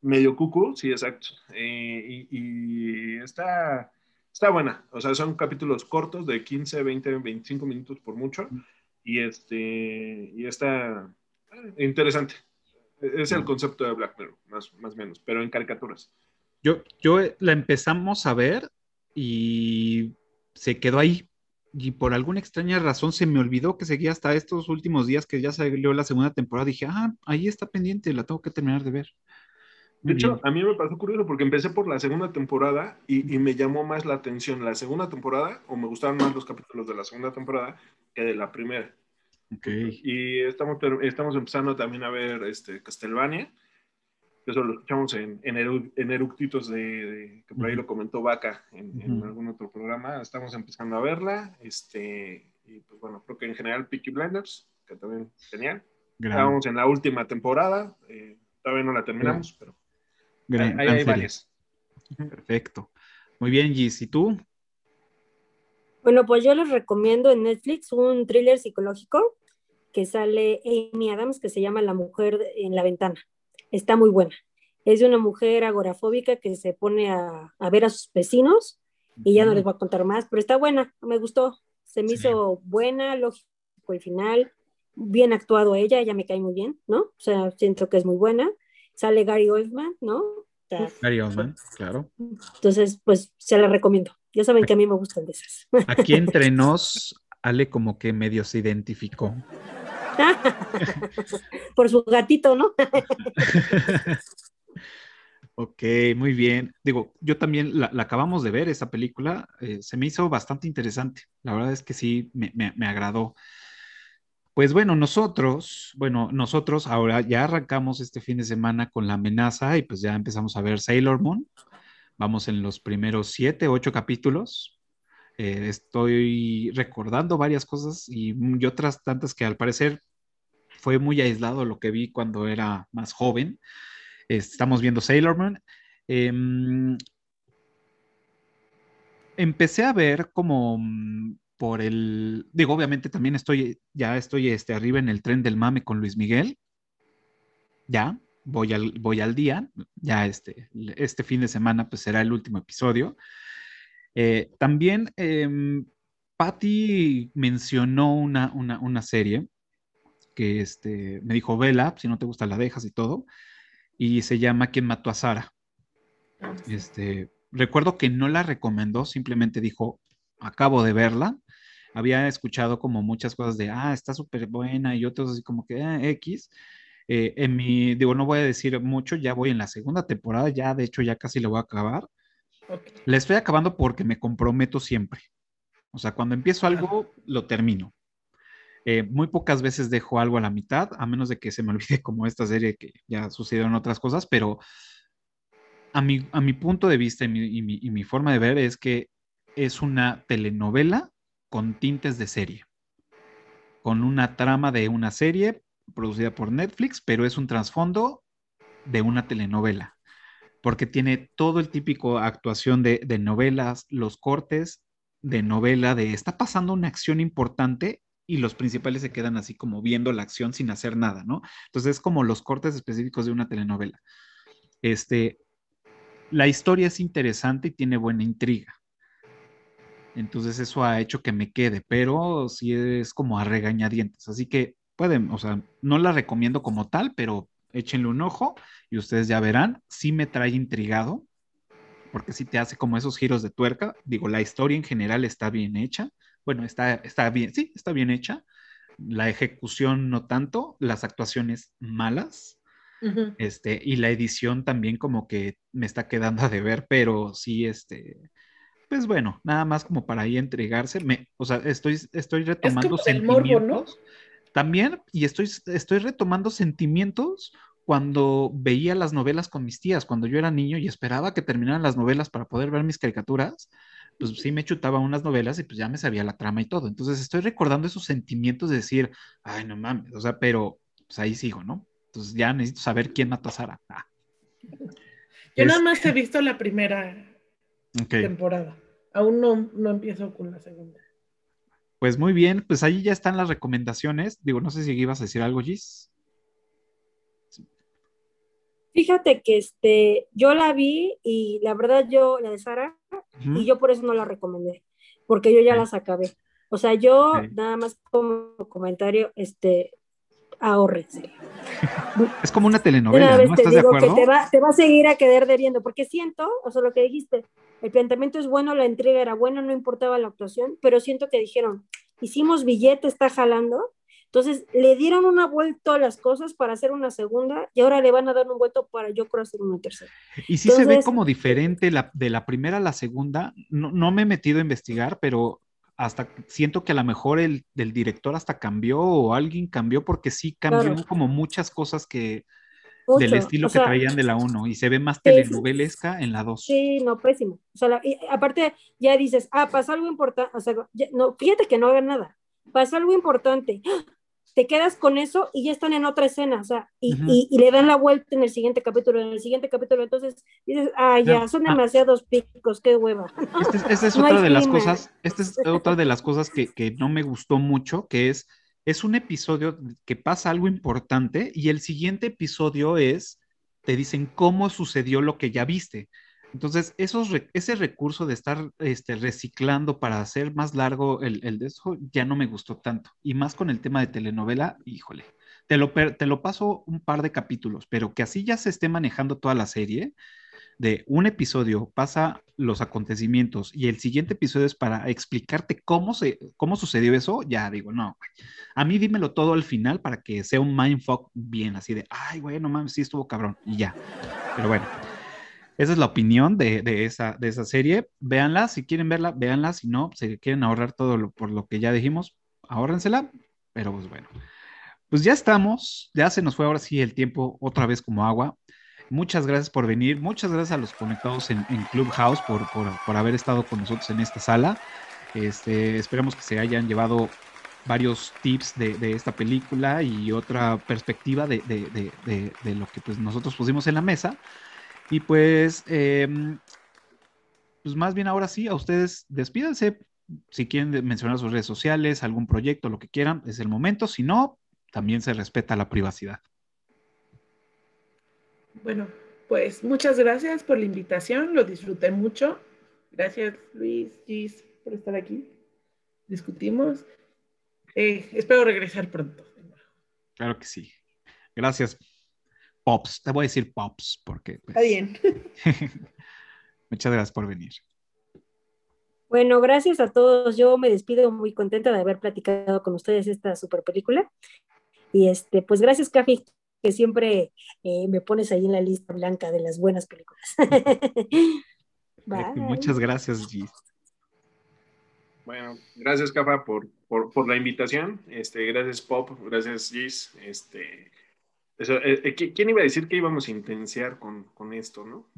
medio cucu, sí, exacto. Eh, y, y está, está buena. O sea, son capítulos cortos de 15, 20, 25 minutos por mucho. Y este, y está interesante. Es el concepto de Black Mirror, más, más o menos, pero en caricaturas. Yo, yo eh, la empezamos a ver y se quedó ahí. Y por alguna extraña razón se me olvidó que seguía hasta estos últimos días que ya salió la segunda temporada. Dije, ah, ahí está pendiente, la tengo que terminar de ver. De Muy hecho, bien. a mí me pasó curioso porque empecé por la segunda temporada y, y me llamó más la atención la segunda temporada, o me gustaron más los capítulos de la segunda temporada que de la primera. Ok. Y estamos, estamos empezando también a ver este, Castlevania. Eso lo escuchamos en, en, Eru- en Eructitos de, de- que por ahí lo comentó Vaca en, algún otro programa. Estamos empezando a verla. Este, y pues bueno, creo que en general Peaky Blinders, que también genial. Gran, Estábamos en la última temporada. eh, todavía no la terminamos, pero gran- hay serie. varias. Perfecto. Muy bien, Gis. ¿Y tú? Bueno, pues yo les recomiendo en Netflix un thriller psicológico que sale Amy Adams que se llama La mujer en la ventana. Está muy buena. Es de una mujer agorafóbica que se pone a, a ver a sus vecinos y ya no les voy a contar más, pero está buena, me gustó. Se me Sí. hizo buena, lógico el final, bien actuado ella, ella me cae muy bien, ¿no? O sea, siento que es muy buena. Sale Gary Oldman, ¿no? O sea, Gary Oldman, claro. entonces, pues se la recomiendo. Ya saben que a mí me gustan de esas. Aquí entre nos, Ale como que medio se identificó. Por su gatito, ¿no? Ok, muy bien. Digo, yo también la, acabamos de ver, esa película, eh, se me hizo bastante interesante. La verdad es que sí, me, me- me agradó. Pues bueno, nosotros, bueno, nosotros ahora ya arrancamos este fin de semana con la amenaza y pues ya empezamos a ver Sailor Moon. Vamos en los primeros siete, ocho capítulos. Eh, estoy recordando varias cosas y, y otras tantas que al parecer fue muy aislado lo que vi cuando era más joven. Estamos viendo Sailor Moon. Em, empecé a ver como mm, por el, digo, obviamente también estoy, ya estoy este, arriba en el tren del mame con Luis Miguel. Ya, voy al, voy al día. Ya este, este fin de semana pues será el último episodio. Eh, también em, Patty mencionó una, una, una serie que este, me dijo, vela, si no te gusta la dejas y todo, y se llama ¿Quién mató a Sara? Este, recuerdo que no la recomendó, simplemente dijo, acabo de verla. Había escuchado como muchas cosas de, ah, está súper buena y otros así como que, "Ah, X. Eh, en mi, digo, no voy a decir mucho, ya voy en la segunda temporada, ya de hecho ya casi la voy a acabar. Ok. La estoy acabando porque me comprometo siempre. O sea, cuando empiezo algo, lo termino. Eh, muy pocas veces dejo algo a la mitad, a menos de que se me olvide como esta serie que ya sucedieron otras cosas, pero a mi, a mi punto de vista y mi, y mi- y mi forma de ver es que es una telenovela con tintes de serie, con una trama de una serie producida por Netflix, pero es un trasfondo de una telenovela, porque tiene todo el típico actuación de, novelas, los cortes de novela, de está pasando una acción importante y los principales se quedan así como viendo la acción sin hacer nada, ¿no? Entonces es como los cortes específicos de una telenovela. Este, la historia es interesante y tiene buena intriga. Entonces eso ha hecho que me quede, pero sí es como a regañadientes. Así que pueden, o sea, no la recomiendo como tal, pero échenle un ojo y ustedes ya verán. Sí me trae intrigado, porque sí te hace como esos giros de tuerca. Digo, la historia en general está bien hecha. Bueno, está, está bien, sí, está bien hecha. La ejecución no tanto, las actuaciones malas. Este, y la edición también como que me está quedando a deber, pero sí, este, pues bueno, nada más como para ahí entregarse. Me, o sea, estoy, estoy retomando como del morbo, ¿no? También, y estoy, estoy retomando sentimientos cuando veía las novelas con mis tías, cuando yo era niño y esperaba que terminaran las novelas para poder ver mis caricaturas, pues sí me chutaba unas novelas y pues ya me sabía la trama y todo. Entonces estoy recordando esos sentimientos de decir, ay, no mames, o sea, pero pues ahí sigo, ¿no? Entonces ya necesito saber quién mató a Sara. Ah, Yo Es- nada más he visto la primera temporada. Aún no, no empiezo con la segunda. Pues muy bien, pues ahí ya están las recomendaciones. Digo, no sé si ibas a decir algo, Gis. Fíjate que este, yo la vi y la verdad yo, la de Sara, y yo por eso no la recomendé, porque yo ya las acabé. O sea, yo nada más como comentario, este, ahórrense. Es como una De una telenovela, vez ¿no? te ¿Estás de digo acuerdo? que te va, te va a seguir a quedar debiendo, porque siento, o sea, lo que dijiste, el planteamiento es bueno, la entrega era buena, no importaba la actuación, pero siento que dijeron, hicimos billete, está jalando, entonces le dieron una vuelta a las cosas para hacer una segunda y ahora le van a dar un vuelto para yo creo hacer una tercera. Y sí se ve Entonces- como diferente la, de la primera a la segunda. No, no me he metido a investigar, pero hasta siento que a lo mejor el del director hasta cambió o alguien cambió porque sí cambió Claro. como muchas cosas que Mucho, del estilo o que traían de la 1 y se ve más telenovelesca en la 2. Sí, no, pésimo. O sea, la- y aparte ya dices, ah, pasa algo importante, o sea, ya- no, fíjate que no hagan nada. Pasa algo importante. ¡Ah! Te quedas con eso y ya están en otra escena, o sea, y, y- y le dan la vuelta en el siguiente capítulo, en el siguiente capítulo, entonces dices, ah, ya, son Ah. demasiados picos, qué hueva. Esta es, esta es No otra de las cosas, esta es otra de las cosas que, que no me gustó mucho, que es, es un episodio que pasa algo importante y el siguiente episodio es, te dicen cómo sucedió lo que ya viste. Entonces, esos, ese recurso de estar este, reciclando para hacer más largo el, el de eso ya no me gustó tanto. Y más con el tema de telenovela, híjole, te lo, te lo paso un par de capítulos, pero que así ya se esté manejando toda la serie, de un episodio pasa los acontecimientos y el siguiente episodio es para explicarte cómo, se, cómo sucedió eso, ya digo, no, a mí dímelo todo al final para que sea un mindfuck bien, así de, ay, güey, no mames, sí estuvo cabrón, y ya. Pero bueno, esa es la opinión de, de esa, de esa serie. Véanla, si quieren verla, véanla, si no, si quieren ahorrar todo lo, por lo que ya dijimos, ahórrensela, pero pues bueno. Pues ya estamos, ya se nos fue ahora sí el tiempo otra vez como agua. Muchas gracias por venir, muchas gracias a los conectados en, en Clubhouse por, por, por haber estado con nosotros en esta sala. Este, esperamos que se hayan llevado varios tips de, de esta película y otra perspectiva de, de, de, lo que pues, nosotros pusimos en la mesa. Y pues, eh, pues más bien ahora sí, a ustedes despídense. Si quieren mencionar sus redes sociales, algún proyecto, lo que quieran, es el momento. Si no, también se respeta la privacidad. Bueno, pues muchas gracias por la invitación, lo disfruté mucho. Gracias Luis, Gis, por estar aquí. Discutimos. Eh, espero regresar pronto. Claro que sí. Gracias. Pops, te voy a decir Pops porque... pues, Está bien. Muchas gracias por venir. Bueno, gracias a todos. Yo me despido muy contenta de haber platicado con ustedes esta super película. Y este, pues gracias, Cafi, que siempre eh, me pones ahí en la lista blanca de las buenas películas. Bye. Muchas gracias, Gis. Bueno, gracias, Cafa, por, por, por la invitación. Este, gracias, Pop. Gracias, Gis. Este, eso, eh, eh, ¿qui- ¿Quién iba a decir que íbamos a intensiar con, con esto, no?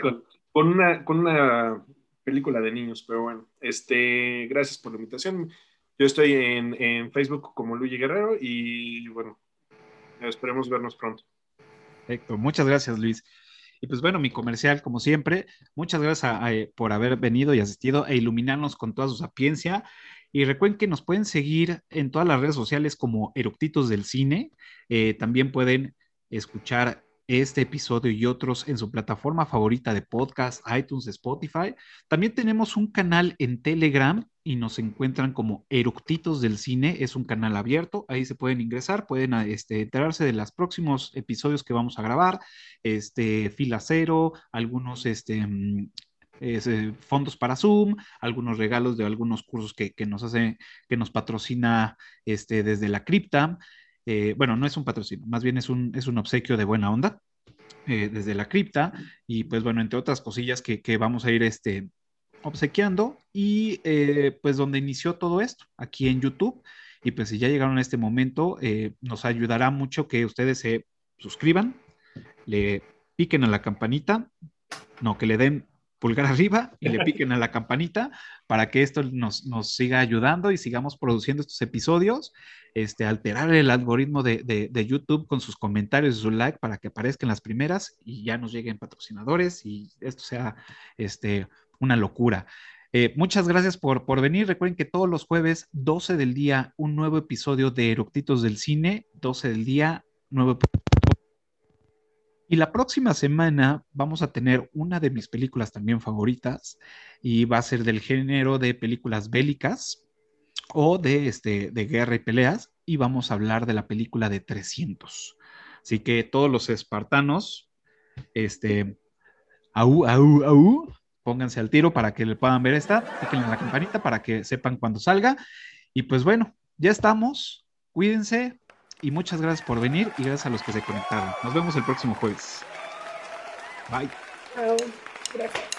con, con una, con una película de niños, pero bueno. Este, gracias por la invitación. Yo estoy en, en Facebook como Luigi Guerrero y bueno, esperemos vernos pronto. Perfecto, muchas gracias Luis. Y pues bueno, mi comercial, como siempre, muchas gracias eh, por haber venido y asistido e iluminarnos con toda su sapiencia. Y recuerden que nos pueden seguir en todas las redes sociales como Eructitos del Cine. Eh, también pueden escuchar este episodio y otros en su plataforma favorita de podcast, iTunes, Spotify. También tenemos un canal en Telegram y nos encuentran como Eructitos del Cine. Es un canal abierto, ahí se pueden ingresar, pueden ah, este, enterarse de los próximos episodios que vamos a grabar, este, fila cero, algunos este, mm, fondos para Zoom, algunos regalos de algunos cursos que, que nos hace, que nos patrocina este, desde la cripta. Eh, bueno, no es un patrocinio, más bien es un, es un obsequio de buena onda eh, desde la cripta y pues bueno, entre otras cosillas que, que vamos a ir este, obsequiando y eh, pues donde inició todo esto, aquí en YouTube. Y pues si ya llegaron a este momento, nos ayudará mucho que ustedes se suscriban, le piquen a la campanita, no, que le den pulgar arriba y le piquen a la campanita para que esto nos, nos siga ayudando y sigamos produciendo estos episodios, este, alterar el algoritmo de, de, de YouTube con sus comentarios y su like para que aparezcan las primeras y ya nos lleguen patrocinadores y esto sea este, una locura. Eh, muchas gracias por, por venir. Recuerden que todos los jueves, 12 del día, un nuevo episodio de Eructitos del Cine, 12 del día, nuevo y la próxima semana vamos a tener una de mis películas también favoritas y va a ser del género de películas bélicas o de, este, de guerra y peleas y vamos a hablar de la película de 300. Así que todos los espartanos, este, au, au, au, pónganse al tiro para que le puedan ver esta, piquen en la campanita para que sepan cuando salga. Y pues bueno, ya estamos, cuídense, y muchas gracias por venir y gracias a los que se conectaron. Nos vemos el próximo jueves. Bye. Gracias.